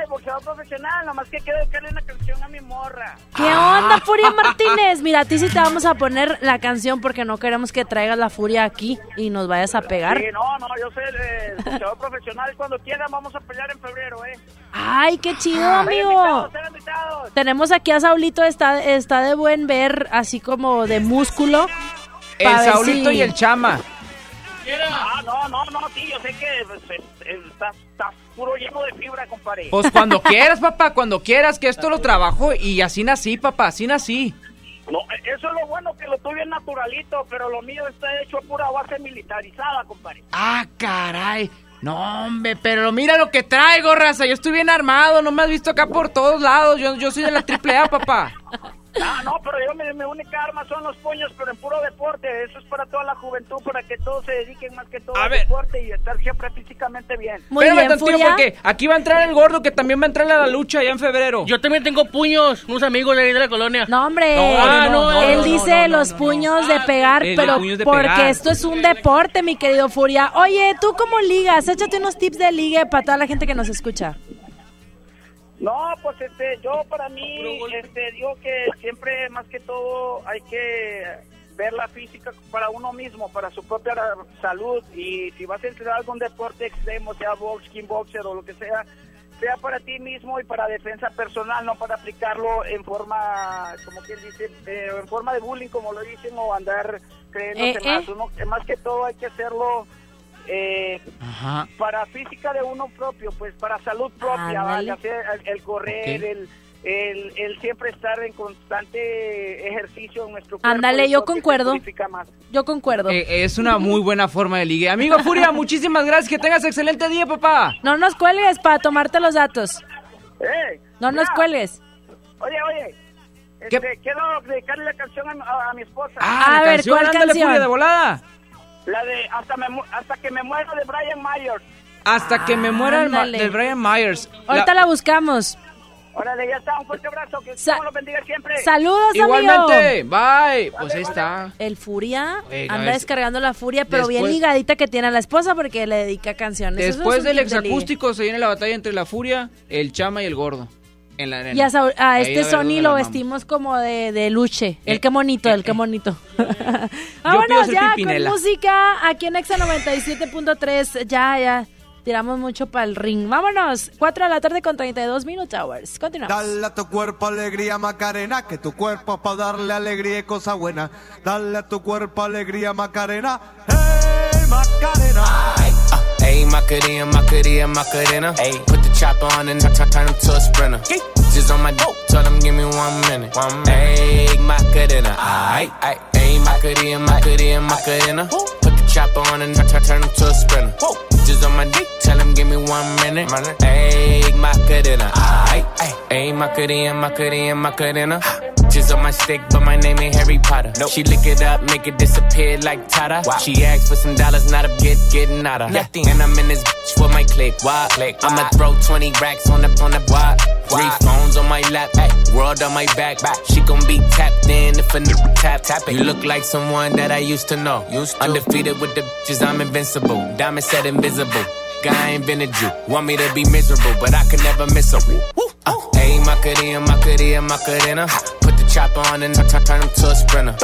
boxeador profesional. Nomás que quiero dedicarle una canción a mi morra. ¿Qué onda, Furia Martínez? Mira, a ti sí te vamos a poner la canción porque no queremos que traigas la furia aquí y nos vayas a pegar. Sí, no, no, yo soy eh, el boxeador profesional. Cuando quieran vamos a pelear en febrero, ¿eh? Ay, qué chido, amigo. invitados, invitados. Tenemos aquí a Saulito, está, está de buen ver, así como de músculo. El Saulito si- y el Chama. Ah, no, no, no, sí, yo sé que pues, puro lleno de fibra, compadre. Pues cuando quieras, papá, cuando quieras, que esto lo trabajo y así nací, papá, así nací. No, eh, eso es lo bueno, que lo tuyo es naturalito, pero lo mío está hecho a pura base militarizada, compadre. Ah, caray. No, hombre, pero mira lo que traigo, raza. Yo estoy bien armado, no me has visto acá por todos lados. Yo, yo soy de la triple A, papá. Ah, no, pero yo mi, mi única arma son los puños, pero en puro deporte. Eso es para toda la juventud, para que todos se dediquen más que todo A al ver. deporte y estar siempre físicamente bien. Espérame tantito, porque aquí va a entrar el gordo que también va a entrar a la lucha ya en febrero. Yo también tengo puños, unos amigos de ahí de la colonia. No, hombre. Ah, no, no, Él no, dice los puños de pegar, el de pero de porque pegar. esto es un deporte, mi querido Furia. Oye, ¿tú cómo ligas? Échate unos tips de ligue para toda la gente que nos escucha. No, pues este, yo para mí, este, digo que siempre más que todo hay que ver la física para uno mismo, para su propia salud y si vas a entrenar algún deporte extremo, sea box, kickboxer o lo que sea, sea para ti mismo y para defensa personal, no para aplicarlo en forma, como quien dice, eh, en forma de bullying, como lo dicen, o andar creyéndose Eh, más. eh. Uno- más que todo hay que hacerlo eh, Ajá. para física de uno propio, pues para salud propia, Ándale. ¿vale? Hacer el, el correr, el, el, el siempre estar en constante ejercicio en nuestro cuerpo. Ándale, yo concuerdo. Yo concuerdo. Eh, es una muy buena forma de ligue. Amigo Furia, muchísimas gracias. Que tengas excelente día, papá. No nos cuelgues para tomarte los datos. ¡Eh! No nos cuelgues. Oye, oye. Este, quiero dedicarle la canción a, a- a mi esposa. Ah, A la ver, canción, ¿cuál ándale, canción? Furia, de volada. La de Hasta, me, mu- hasta que me muero de Brian Myers. Hasta que me muera el, del Brian Myers. Ahorita la buscamos. Órale, ya está. Un fuerte abrazo. Que Sa- Dios los bendiga siempre. Saludos, Igualmente, amigo. bye. Pues ahí está. El Furia Oiga, anda es- descargando la Furia, pero bien ligadita que tiene a la esposa porque le dedica canciones. Es Después un del de exacústico se viene la batalla entre la Furia, el Chama y el Gordo. En la arena. Y a, este Sony lo vestimos como de, de luche. El Eh, qué bonito, eh, el qué eh. bonito. Vámonos ya Pimpinela. con música aquí en Exa 97.3. Ya, ya. tiramos mucho para el ring. Vámonos. 4 de la tarde con 32 minutos hours. Continuamos. Dale a tu cuerpo alegría Macarena, que tu cuerpo es para darle alegría y cosa buena. Dale a tu cuerpo alegría Macarena, hey Macarena. Ayy, Macarena, Macarena, Macarena. Ayy, put the chopper on and turn, turn him to a sprinter. Just on my dope, tell him give me one minute. One minute. Ayy, Macarena, aight, aight. Ayy, Macarena, Macarena, Macarena. The chopper on and turn, turn, him to a sprinter. Just on my dick, tell him give me one minute. Ayy, Macarena, aight. Ayy, Macarena, Macarena, Macarena. Just on my stick, but my name ain't Harry Potter. Nope. She lick it up, make it disappear like Tata. She asked for some dollars, not a get getting out of. Nothing. And I'm in this bitch for my click. Why? click. I'ma throw 20 racks on the on the why? Three phones on my lap, ay, world on my back. She gon' be tapped in if a nigga tap tap it. You look like someone that I used to know. Used to. Undefeated with the bitches, I'm invincible. Diamond said invisible. Guy invented you. Want me to be miserable, but I could never miss a her. Uh, Ayy, Macarena, Macarena, Macarena. Put the chopper on and turn, turn him to a sprinter.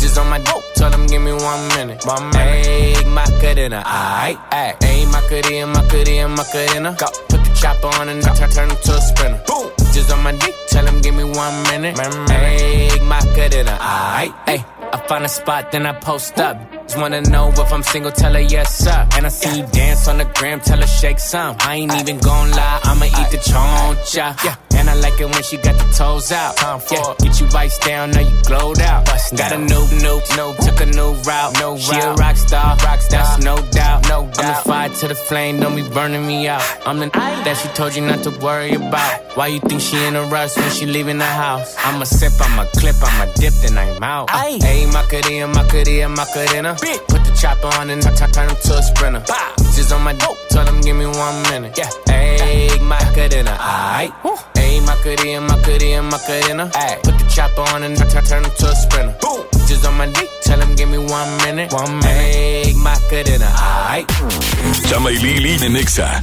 Just on my dope, tell them give me one minute. One minute. Ayy, Macarena, uh, aight, aight. Ayy, Macarena, Macarena, Macarena. Go. Put the chopper on and turn, turn him to a sprinter. Boom. Just on my dick, tell them give me one minute. Ayy, Macarena, uh, aight, ayy. I find a spot, then I post up. Just wanna know if I'm single, tell her yes, sir. And I see you dance on the gram, tell her shake some. I ain't even gon' lie, I'ma eat the choncha. Yeah. And I like it when she got the toes out. time Yeah. Get you vice down, now you glowed out. Got a new, new, new, took a new route. No she a rock star, rock star, that's no doubt. No doubt. I'm the fire to the flame, don't be burning me out. I'm the that she told you not to worry about. Why you think she in a rush when she leaving the house? I'ma sip, I'ma clip, I'ma dip, then I'm out. Ayy, Macarena, Macarena, Macarena. Put the chopper on and turn, turn him to a sprinter. Just on my dope, tell him give me one minute. Yeah, ayy, Macarena, aight. Ayy, Macarena, Macarena, Macarena. Ayy, put the chopper on and turn, turn him to a sprinter. Just on my dick, tell him give me one minute. One minute. Macarena, aight. Chama y Lili de Nexa.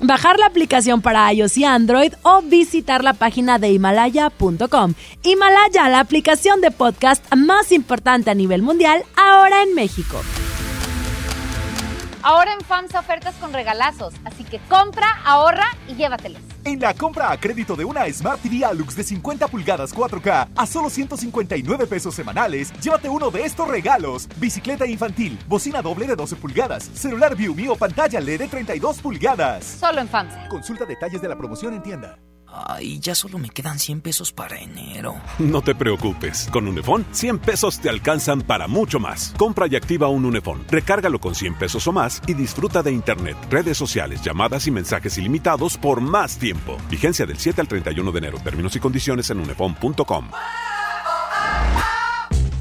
bajar la aplicación para iOS y Android o visitar la página de himalaya.com. Himalaya, la aplicación de podcast más importante a nivel mundial, ahora en México. Ahora en FAMSA ofertas con regalazos, así que compra, ahorra y llévatelos. En la compra a crédito de una Smart TV Alux de 50 pulgadas 4K a solo 159 pesos semanales, llévate uno de estos regalos: bicicleta infantil, bocina doble de 12 pulgadas, celular View o pantalla LED de 32 pulgadas. Solo en FAMSA. Consulta detalles de la promoción en tienda. Ay, ya solo me quedan 100 pesos para enero. No te preocupes. Con Unifón, 100 pesos te alcanzan para mucho más. Compra y activa un Unifón. Recárgalo con 100 pesos o más y disfruta de Internet, redes sociales, llamadas y mensajes ilimitados por más tiempo. Vigencia del 7 al 31 de enero. Términos y condiciones en unifón.com.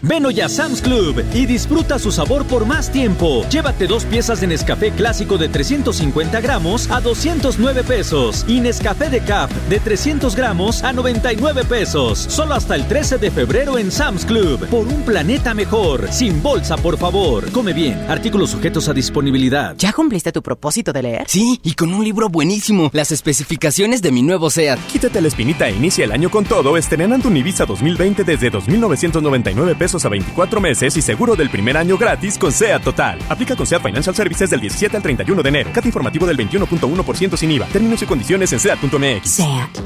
Ven hoy a Sam's Club y disfruta su sabor por más tiempo. Llévate dos piezas de Nescafé clásico de 350 gramos a 209 pesos y Nescafé de Cap de 300 gramos a 99 pesos. Solo hasta el 13 de febrero en Sam's Club. Por un planeta mejor. Sin bolsa, por favor. Come bien. Artículos sujetos a disponibilidad. ¿Ya cumpliste tu propósito de leer? Sí, y con un libro buenísimo. Las especificaciones de mi nuevo SEAT. Quítate la espinita e inicia el año con todo estrenando un Ibiza 2020 desde 2.999 pesos a 24 meses y seguro del primer año gratis con SEAT Total. Aplica con SEAT Financial Services del 17 al 31 de enero. Cat informativo del 21.1% sin IVA. Términos y condiciones en SEAT.mx. SEAT.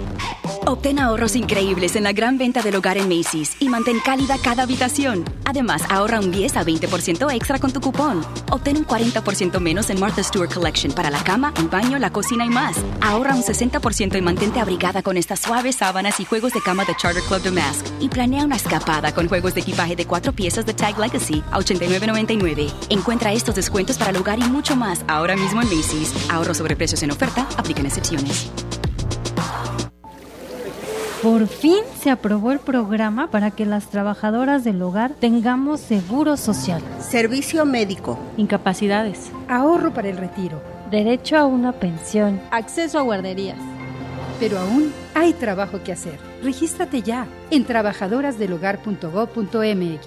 Obtén ahorros increíbles en la gran venta del hogar en Macy's y mantén cálida cada habitación. Además, ahorra un 10 a 20% extra con tu cupón. Obtén un 40% menos en Martha Stewart Collection para la cama, el baño, la cocina y más. Ahorra un 60% y mantente abrigada con estas suaves sábanas y juegos de cama de Charter Club Damask. Y planea una escapada con juegos de equipaje de cuatro piezas de Tag Legacy a 89.99. Encuentra estos descuentos para el hogar y mucho más ahora mismo en Macy's. Ahorro sobre precios en oferta, aplican excepciones. Por fin se aprobó el programa para que las trabajadoras del hogar tengamos seguro social, servicio médico, incapacidades, ahorro para el retiro, derecho a una pensión, acceso a guarderías. Pero aún hay trabajo que hacer. Regístrate ya en trabajadorasdelhogar.gov.mx.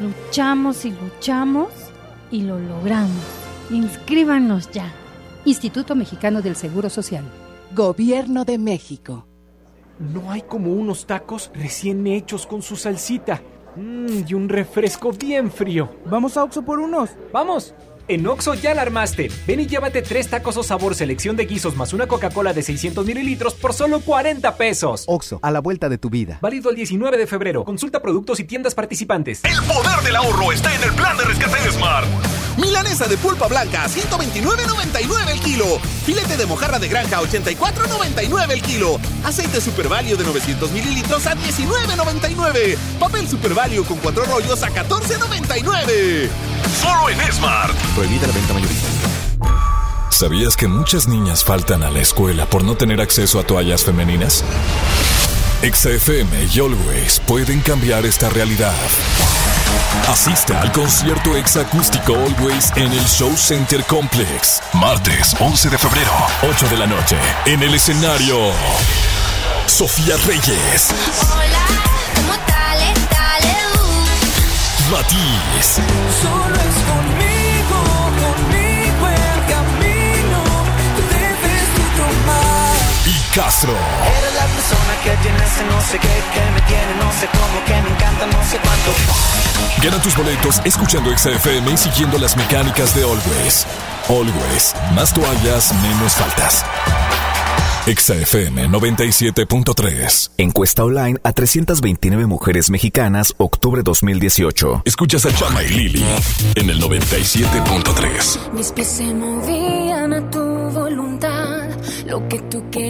Luchamos y luchamos y lo logramos. Inscríbanos ya. Instituto Mexicano del Seguro Social. Gobierno de México. No hay como unos tacos recién hechos con su salsita. Mmm, y un refresco bien frío. ¿Vamos a Oxo por unos? ¡Vamos! En Oxo ya la armaste. Ven y llévate tres tacos o sabor selección de guisos más una Coca-Cola de 600 mililitros por solo 40 pesos. Oxo, a la vuelta de tu vida. Válido el 19 de febrero. Consulta productos y tiendas participantes. El poder del ahorro está en el plan de rescate de Smart. Milanesa de pulpa blanca, 129.99 el kilo. Filete de mojarra de granja, 84.99 el kilo. Aceite Super Value de 900 mililitros a 19.99. Papel Super Value con cuatro rollos a 14.99. Solo en Smart. Prohibida la venta mayorista. ¿Sabías que muchas niñas faltan a la escuela por no tener acceso a toallas femeninas? XFM y Always pueden cambiar esta realidad. Asiste al concierto exacústico Always en el Show Center Complex. Martes 11 de febrero, 8 de la noche. En el escenario, Sofía Reyes. Hola, ¿cómo tal? Dale, Matiz. Solo es conmigo Castro. Eres la persona que tiene ese no sé qué, que me tiene no sé cómo, que me encanta no sé cuánto. Gana tus boletos escuchando XFM y siguiendo las mecánicas de Always. Always, más toallas, menos faltas. XFM 97.3. Encuesta online a 329 mujeres mexicanas, octubre 2018. Escuchas a Chama y Lili en el 97.3. Mis pies se movían a tu voluntad. Lo que tú querías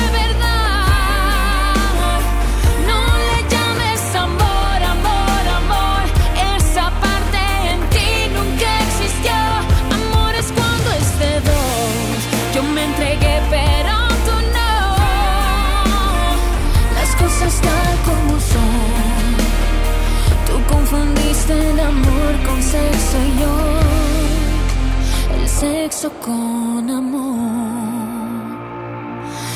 con sexo y yo. El sexo con amor.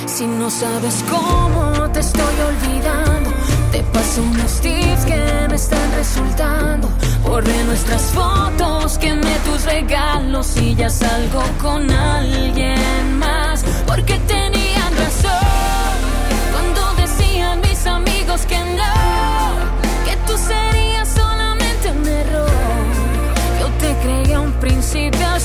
Si no sabes cómo te estoy olvidando, te paso unos tips que me están resultando. Borré nuestras fotos, quemé tus regalos y ya salgo con alguien más. Porque tenían un príncipe azul.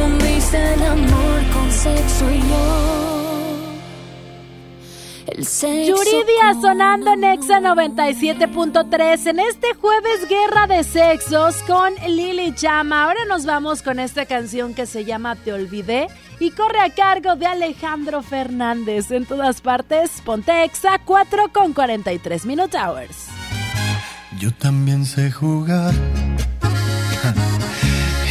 Confundiste el amor con sexo y yo. El sexo Yuridia sonando en Exa 97.3 en este jueves Guerra de Sexos con Lily Chama. Ahora nos vamos con esta canción que se llama Te Olvidé y corre a cargo de Alejandro Fernández. En todas partes, ponte Exa 4 con 43 Minute Hours. Yo también sé jugar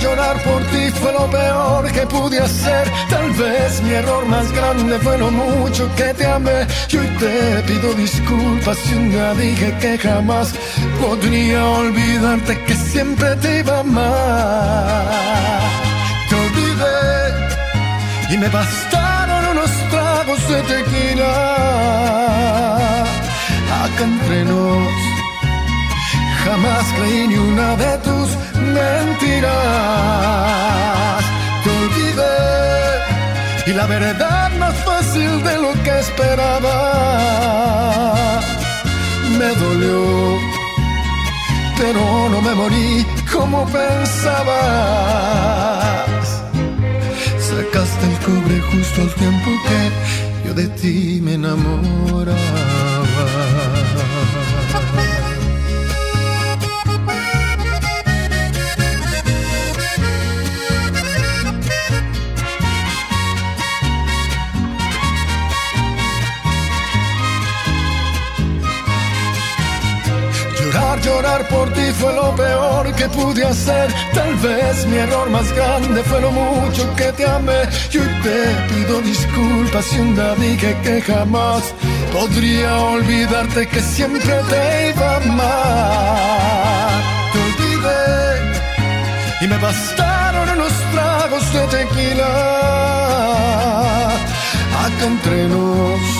Llorar, por ti fue lo peor que pude hacer. Tal vez mi error más grande fue lo mucho que te amé. Y hoy te pido disculpas si un día dije que jamás podría olvidarte que siempre te iba a amar. Te olvidé y me bastaron unos tragos de tequila. Acá entre nos Jamás creí ni una de tus mentiras. Te olvidé y la verdad más fácil de lo que esperaba. Me dolió, pero no me morí como pensabas. Sacaste el cobre justo al tiempo que yo de ti me enamoraba. Llorar, por ti fue lo peor que pude hacer. Tal vez mi error más grande fue lo mucho que te amé. Y te pido disculpas si un día dije que jamás podría olvidarte que siempre te iba a amar. Te olvidé y me bastaron unos tragos de tequila. Acá entre nos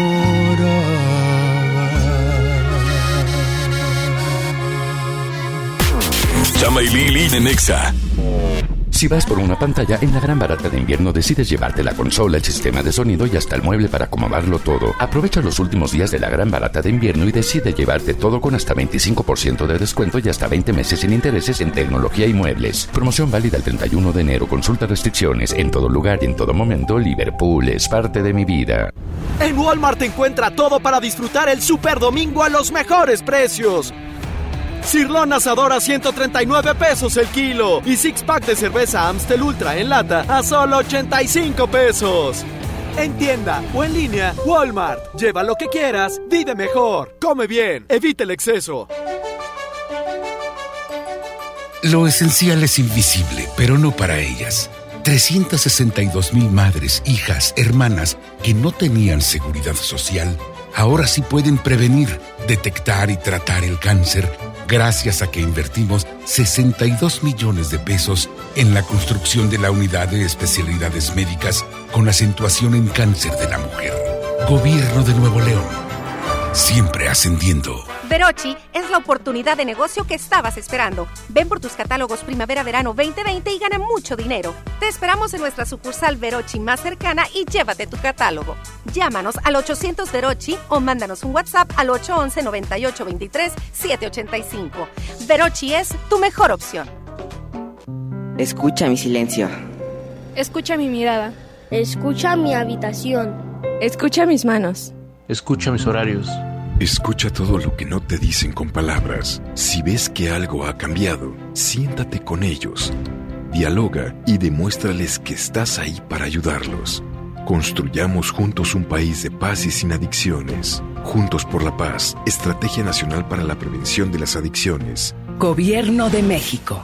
Chama y Lili en Exa. Si vas por una pantalla, en la gran barata de invierno decides llevarte la consola, el sistema de sonido y hasta el mueble para acomodarlo todo. Aprovecha los últimos días de la gran barata de invierno y decide llevarte todo con hasta 25% de descuento y hasta 20 meses sin intereses en tecnología y muebles. Promoción válida el 31 de enero. Consulta restricciones. En todo lugar y en todo momento, Liverpool es parte de mi vida. En Walmart encuentra todo para disfrutar el Super Domingo a los mejores precios. Cirlón asador a 139 pesos el kilo y six pack de cerveza Amstel Ultra en lata a solo 85 pesos. En tienda o en línea, Walmart. Lleva lo que quieras, vive mejor, come bien, evita el exceso. Lo esencial es invisible, pero no para ellas. 362 mil madres, hijas, hermanas que no tenían seguridad social, ahora sí pueden prevenir, detectar y tratar el cáncer gracias a que invertimos 62 millones de pesos en la construcción de la unidad de especialidades médicas con acentuación en cáncer de la mujer. Gobierno de Nuevo León. Siempre ascendiendo. Verochi es la oportunidad de negocio que estabas esperando. Ven por tus catálogos Primavera-Verano 2020 y gana mucho dinero. Te esperamos en nuestra sucursal Verochi más cercana y llévate tu catálogo. Llámanos al 800 Verochi o mándanos un WhatsApp al 811-9823-785. Verochi es tu mejor opción. Escucha mi silencio. Escucha mi mirada. Escucha mi habitación. Escucha mis manos. Escucha mis horarios. Escucha todo lo que no te dicen con palabras. Si ves que algo ha cambiado, siéntate con ellos. dialoga y demuéstrales que estás ahí para ayudarlos. Construyamos juntos un país de paz y sin adicciones. Juntos por la paz, Estrategia Nacional para la Prevención de las Adicciones. Gobierno de México.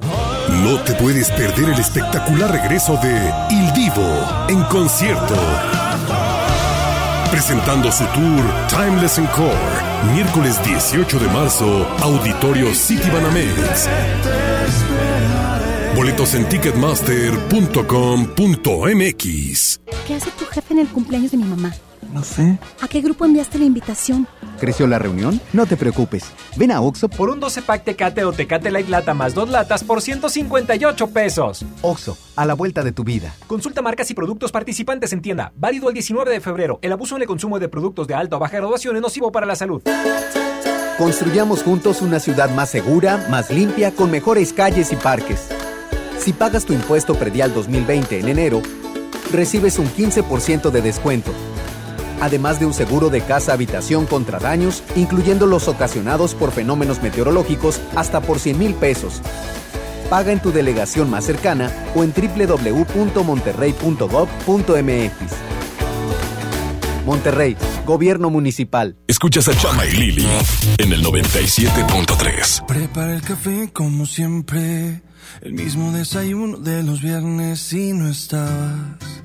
No te puedes perder el espectacular regreso de Il Divo en concierto. Presentando su tour Timeless Encore, miércoles 18 de marzo, Auditorio City Banamex. Boletos en ticketmaster.com.mx. ¿Qué hace tu jefe en el cumpleaños de mi mamá? No sé. ¿A qué grupo enviaste la invitación? ¿Creció la reunión? No te preocupes. Ven a Oxo por un 12 pack Tecate o Tecate Light Lata más dos latas por 158 pesos. Oxo, a la vuelta de tu vida. Consulta marcas y productos participantes en tienda. Válido el 19 de febrero. El abuso en el consumo de productos de alta o baja graduación es nocivo para la salud. Construyamos juntos una ciudad más segura, más limpia, con mejores calles y parques. Si pagas tu impuesto predial 2020 en enero, recibes un 15% de descuento además de un seguro de casa-habitación contra daños, incluyendo los ocasionados por fenómenos meteorológicos, hasta por 100 mil pesos. Paga en tu delegación más cercana o en www.monterrey.gov.mx. Monterrey, Gobierno Municipal. Escuchas a Chama y Lili en el 97.3. Prepara el café como siempre, el mismo desayuno de los viernes y no estabas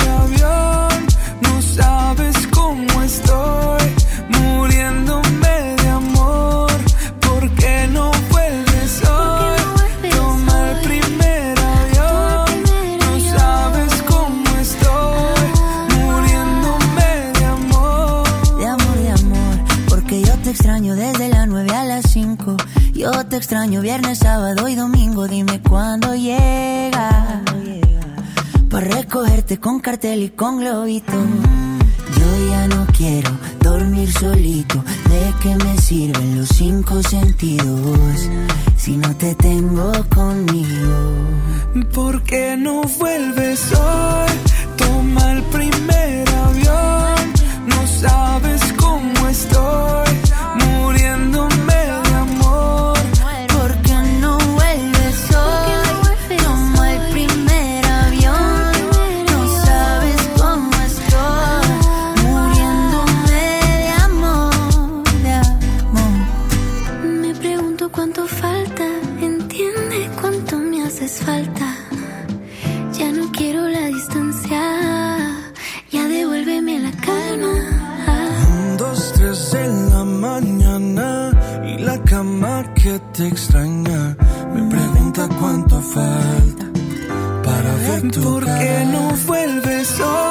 extraño desde las 9 a las 5. Yo te extraño viernes, sábado y domingo. Dime cuándo llega para recogerte con cartel y con globito. Yo ya no quiero dormir solito. ¿De qué me sirven los cinco sentidos si no te tengo conmigo? ¿Por qué no vuelves hoy? Toma el primer avión. ¿Por qué no vuelves hoy?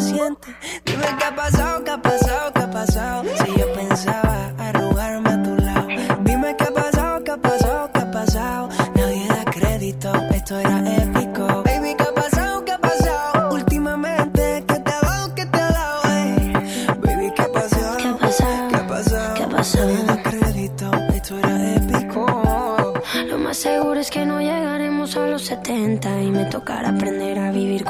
siente. Dime qué ha pasado, qué ha pasado, qué ha pasado.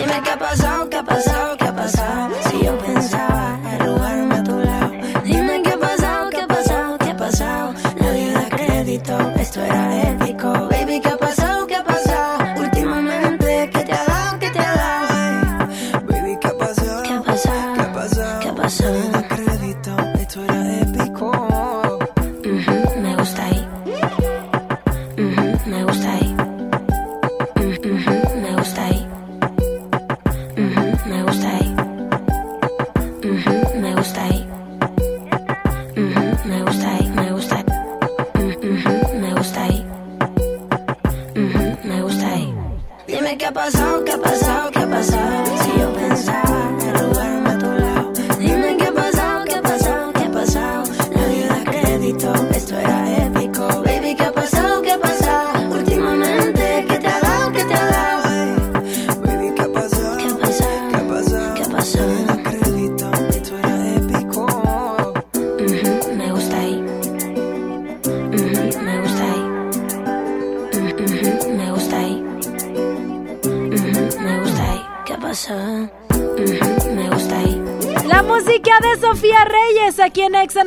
Dime qué ha pasado, qué ha pasado, qué ha pasado. Si yo pensaba arrugarme a tu lado. Dime qué ha pasado, qué ha pasado, qué ha pasado. Nadie da crédito, esto era épico. Baby, qué ha pasado, qué ha pasado. Últimamente, ¿qué te ha dado, qué te ha dado? Baby, ¿qué ha pasado? ¿Qué ha pasado? ¿Qué ha pasado? ¿Qué ha pasado? Nadie da crédito, esto era épico.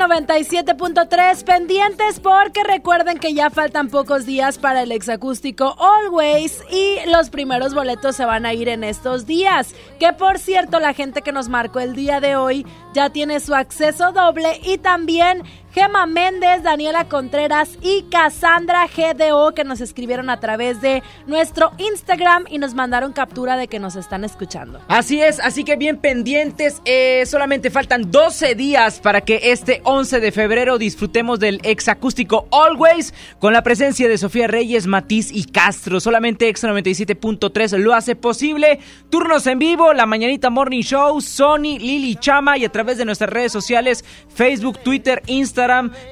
97.3. Pendientes porque recuerden que ya faltan pocos días para el exacústico Always y los primeros boletos se van a ir en estos días. Que por cierto, la gente que nos marcó el día de hoy ya tiene su acceso doble y también Gema Méndez, Daniela Contreras y Cassandra GDO que nos escribieron a través de nuestro Instagram y nos mandaron captura de que nos están escuchando. Así es, así que bien pendientes, eh, solamente faltan 12 días para que este 11 de febrero disfrutemos del exacústico Always con la presencia de Sofía Reyes, Matiz y Castro. Solamente Exa 97.3 lo hace posible. Turnos en vivo, la Mañanita Morning Show, Sony, Lili Chama y a través de nuestras redes sociales, Facebook, Twitter, Instagram,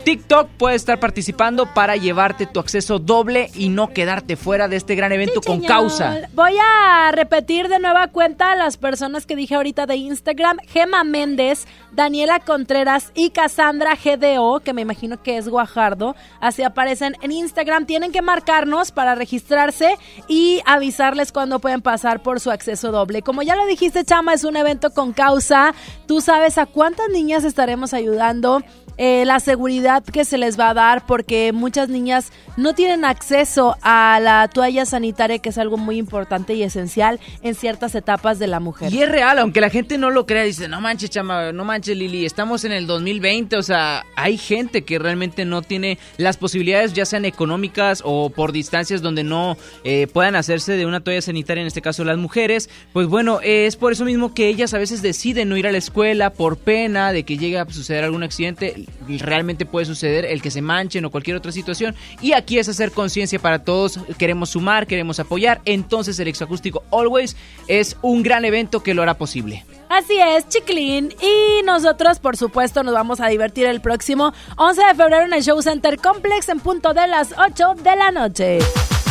TikTok, puedes estar participando para llevarte tu acceso doble y no quedarte fuera de este gran evento con Señor, causa. Voy a repetir de nueva cuenta a las personas que dije ahorita de Instagram. Gema Méndez, Daniela Contreras y Cassandra GDO, que me imagino que es Guajardo. Así aparecen en Instagram. Tienen que marcarnos para registrarse y avisarles cuando pueden pasar por su acceso doble. Como ya lo dijiste, Chama, es un evento con causa. Tú sabes a cuántas niñas estaremos ayudando. Eh, la seguridad que se les va a dar porque muchas niñas no tienen acceso a la toalla sanitaria que es algo muy importante y esencial en ciertas etapas de la mujer. Y es real, aunque la gente no lo crea, dice, no manches, chama, no manches, Lili, estamos en el 2020, o sea, hay gente que realmente no tiene las posibilidades, ya sean económicas o por distancias donde no eh, puedan hacerse de una toalla sanitaria, en este caso las mujeres, pues bueno, es por eso mismo que ellas a veces deciden no ir a la escuela por pena de que llegue a suceder algún accidente, realmente puede suceder el que se manchen o cualquier otra situación, y aquí es hacer conciencia para todos, queremos sumar, queremos apoyar, entonces el exoacústico Always es un gran evento que lo hará posible. Así es, Chiclin. Y nosotros, por supuesto, nos vamos a divertir el próximo 11 de febrero en el Show Center Complex en punto de las 8 de la noche.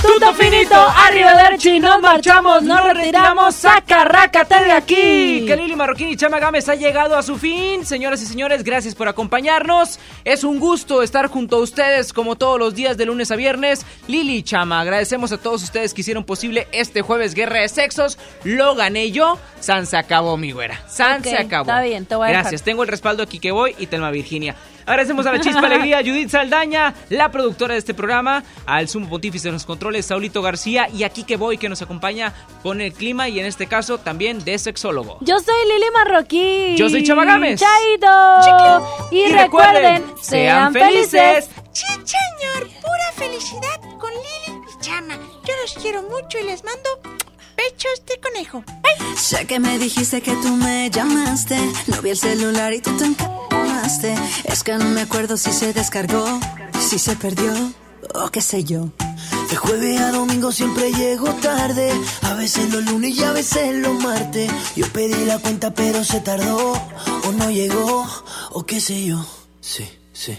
Tuto finito, arrivederci, nos marchamos, nos retiramos, saca, rácate de aquí. Que Lili Marroquín y Chama Gámez ha llegado a su fin. Señoras y señores, gracias por acompañarnos. Es un gusto estar junto a ustedes como todos los días de lunes a viernes. Lili y Chama, agradecemos a todos ustedes que hicieron posible este jueves Guerra de Sexos. Lo gané yo. San se acabó, mi güera. San se acabó. está bien, te voy a dejar. Gracias, tengo el respaldo aquí que voy y Telma Virginia. Agradecemos a la Chispa Alegría, Judith Saldaña, la productora de este programa, al sumo pontífice de los controles, Saulito García, y aquí que voy, que nos acompaña con el clima y en este caso también de sexólogo. Yo soy Lili Marroquín. Yo soy Chava Gámez. Chaito. Y, Y recuerden, recuerden, sean sean felices. felices. Sí, señor, pura felicidad con Lili y Chama. Yo los quiero mucho y les mando pechos de conejo. Sé que me dijiste que tú me llamaste. No vi el celular y tú te encamaste. Es que no me acuerdo si se descargó, si se perdió o qué sé yo. De jueves a domingo siempre llego tarde. A veces los lunes y a veces los martes. Yo pedí la cuenta pero se tardó. O no llegó, o qué sé yo. Sí, sí.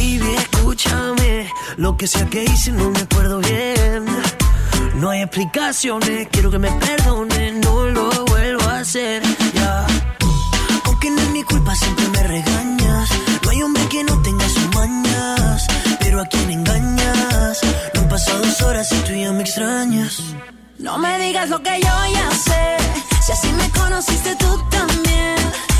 Baby, escúchame. Lo que sea que hice no me acuerdo bien. No hay explicaciones, quiero que me perdones, no lo vuelvo a hacer. Ya. Aunque no es mi culpa, siempre me regañas. No hay hombre que no tenga sus mañas. Pero a quien engañas. No han pasado dos horas y tú ya me extrañas. No me digas lo que yo ya sé. Si así me conociste tú también.